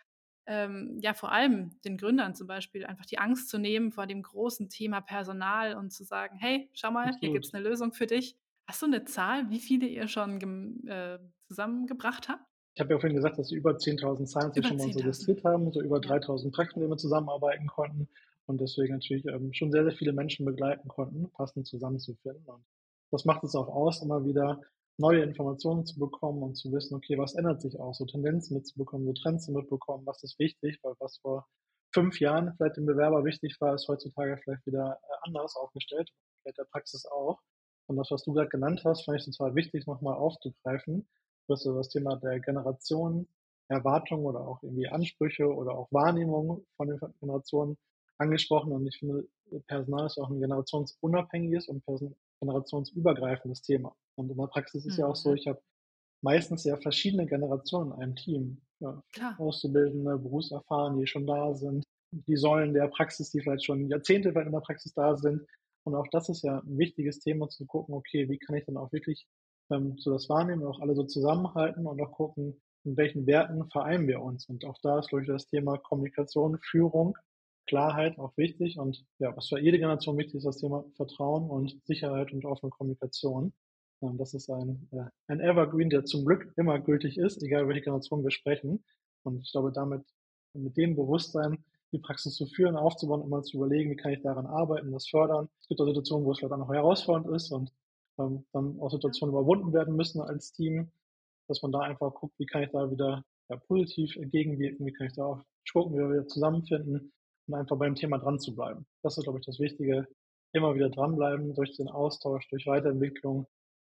A: ähm, ja, vor allem den Gründern zum Beispiel einfach die Angst zu nehmen vor dem großen Thema Personal und zu sagen, hey, schau mal, Absolut. hier gibt es eine Lösung für dich. Hast du eine Zahl, wie viele ihr schon äh, zusammengebracht habt?
B: Ich habe ja vorhin gesagt, dass über 10.000 Scientists schon mal registriert haben, so über 3.000 Praktiken, die wir zusammenarbeiten konnten und deswegen natürlich ähm, schon sehr, sehr viele Menschen begleiten konnten, passend zusammenzufinden. Und das macht es auch aus, immer wieder neue Informationen zu bekommen und zu wissen, okay, was ändert sich auch, so Tendenzen mitzubekommen, so Trends mitbekommen, was ist wichtig, weil was vor fünf Jahren vielleicht dem Bewerber wichtig war, ist heutzutage vielleicht wieder äh, anders aufgestellt, vielleicht der Praxis auch. Und das, was du gerade genannt hast, fand ich total wichtig, nochmal aufzugreifen. Du hast das Thema der Generation, Erwartungen oder auch irgendwie Ansprüche oder auch Wahrnehmung von den Generationen angesprochen. Und ich finde, Personal ist auch ein generationsunabhängiges und generationsübergreifendes Thema. Und in der Praxis ist mhm. ja auch so, mhm. ich habe meistens ja verschiedene Generationen in einem Team. Ja, Auszubildende, Berufserfahrene, die schon da sind, die Säulen der Praxis, die vielleicht schon Jahrzehnte in der Praxis da sind. Und auch das ist ja ein wichtiges Thema zu gucken, okay, wie kann ich dann auch wirklich ähm, so das wahrnehmen, auch alle so zusammenhalten und auch gucken, in welchen Werten vereinen wir uns. Und auch da ist, glaube ich, das Thema Kommunikation, Führung, Klarheit auch wichtig. Und ja, was für jede Generation wichtig ist, das Thema Vertrauen und Sicherheit und offene Kommunikation. Und das ist ein, äh, ein Evergreen, der zum Glück immer gültig ist, egal welche Generation wir sprechen. Und ich glaube, damit, mit dem Bewusstsein, die Praxis zu führen, aufzubauen, immer zu überlegen, wie kann ich daran arbeiten, das fördern. Es gibt auch Situationen, wo es vielleicht auch noch herausfordernd ist und ähm, dann auch Situationen überwunden werden müssen als Team, dass man da einfach guckt, wie kann ich da wieder ja, positiv entgegenwirken, wie kann ich da auch gucken, wie wir wieder zusammenfinden und einfach beim Thema dran zu bleiben. Das ist, glaube ich, das Wichtige. Immer wieder dranbleiben durch den Austausch, durch Weiterentwicklung,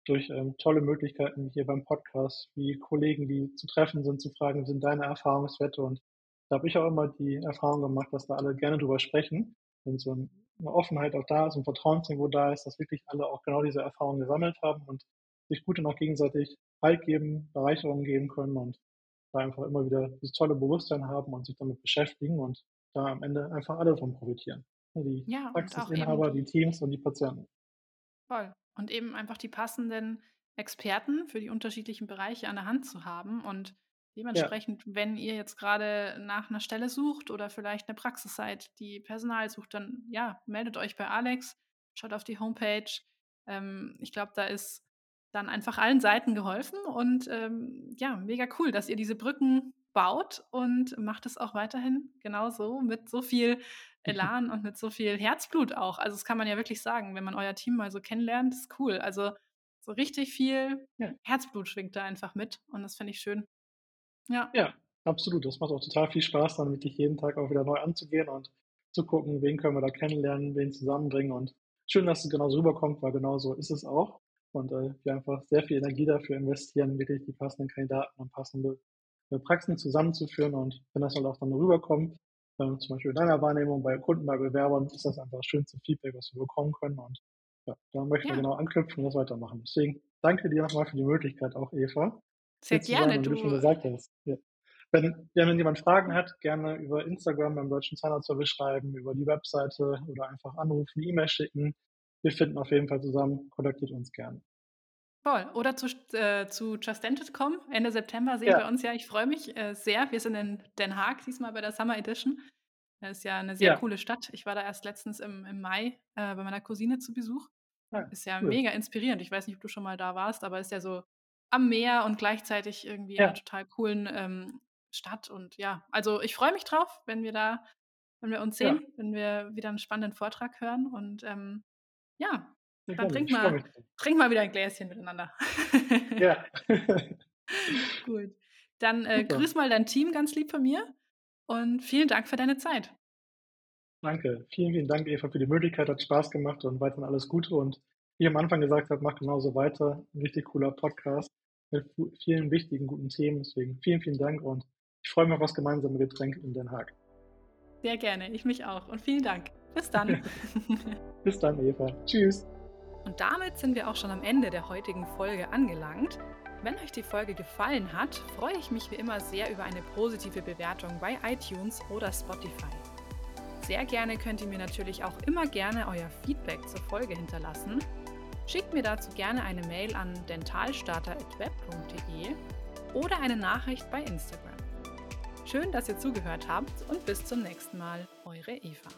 B: durch ähm, tolle Möglichkeiten hier beim Podcast, wie Kollegen, die zu treffen sind, zu fragen, sind deine Erfahrungswerte und da habe ich auch immer die Erfahrung gemacht, dass da alle gerne drüber sprechen, wenn so eine Offenheit auch da ist, ein Vertrauensniveau da ist, dass wirklich alle auch genau diese Erfahrungen gesammelt haben und sich gut und auch gegenseitig Halt geben, Bereicherungen geben können und da einfach immer wieder dieses tolle Bewusstsein haben und sich damit beschäftigen und da am Ende einfach alle davon profitieren. Die ja, Praxisinhaber, die Teams und die Patienten.
A: Voll. Und eben einfach die passenden Experten für die unterschiedlichen Bereiche an der Hand zu haben und dementsprechend, ja. wenn ihr jetzt gerade nach einer Stelle sucht oder vielleicht eine Praxis seid, die Personal sucht, dann ja, meldet euch bei Alex, schaut auf die Homepage. Ähm, ich glaube, da ist dann einfach allen Seiten geholfen und ähm, ja, mega cool, dass ihr diese Brücken baut und macht es auch weiterhin genauso mit so viel Elan und mit so viel Herzblut auch. Also das kann man ja wirklich sagen, wenn man euer Team mal so kennenlernt, ist cool. Also so richtig viel ja. Herzblut schwingt da einfach mit und das finde ich schön.
B: Ja. Ja, absolut. Das macht auch total viel Spaß, dann wirklich jeden Tag auch wieder neu anzugehen und zu gucken, wen können wir da kennenlernen, wen zusammenbringen und schön, dass es genauso rüberkommt, weil genau so ist es auch. Und äh, wir einfach sehr viel Energie dafür investieren, wirklich die passenden Kandidaten und passende Praxen zusammenzuführen und wenn das halt auch dann rüberkommt, äh, zum Beispiel in deiner Wahrnehmung bei Kunden, bei Bewerbern, ist das einfach das schönste Feedback, was wir bekommen können und ja, da möchten ja. wir genau anknüpfen und das weitermachen. Deswegen danke dir nochmal für die Möglichkeit auch, Eva.
A: Sehr gerne,
B: du. Schon gesagt hast. Ja. Wenn, wenn jemand Fragen hat, gerne über Instagram beim Deutschen Zahnarzt-Service schreiben, über die Webseite oder einfach anrufen, E-Mail schicken. Wir finden auf jeden Fall zusammen. Kontaktiert uns gerne.
A: Voll. Oder zu, äh, zu Justented.com. Ende September sehen ja. wir uns ja. Ich freue mich äh, sehr. Wir sind in Den Haag diesmal bei der Summer Edition. Das ist ja eine sehr ja. coole Stadt. Ich war da erst letztens im, im Mai äh, bei meiner Cousine zu Besuch. Ja, ist ja cool. mega inspirierend. Ich weiß nicht, ob du schon mal da warst, aber ist ja so am Meer und gleichzeitig irgendwie ja. in einer total coolen ähm, Stadt. Und ja, also ich freue mich drauf, wenn wir da, wenn wir uns sehen, wenn wir wieder einen spannenden Vortrag hören. Und ähm, ja, dann trink mal, trink mal wieder ein Gläschen miteinander.
B: ja.
A: Gut. Dann äh, grüß mal dein Team ganz lieb von mir und vielen Dank für deine Zeit.
B: Danke. Vielen, vielen Dank, Eva, für die Möglichkeit. Hat Spaß gemacht und weiterhin alles Gute. Und wie ich am Anfang gesagt habe, mach genauso weiter. Ein richtig cooler Podcast mit vielen wichtigen, guten Themen. Deswegen vielen, vielen Dank und ich freue mich auf das gemeinsame Getränk in Den Haag.
A: Sehr gerne, ich mich auch. Und vielen Dank. Bis dann.
B: Bis dann, Eva. Tschüss.
A: Und damit sind wir auch schon am Ende der heutigen Folge angelangt. Wenn euch die Folge gefallen hat, freue ich mich wie immer sehr über eine positive Bewertung bei iTunes oder Spotify. Sehr gerne könnt ihr mir natürlich auch immer gerne euer Feedback zur Folge hinterlassen. Schickt mir dazu gerne eine Mail an dentalstarter.web.de oder eine Nachricht bei Instagram. Schön, dass ihr zugehört habt und bis zum nächsten Mal. Eure Eva.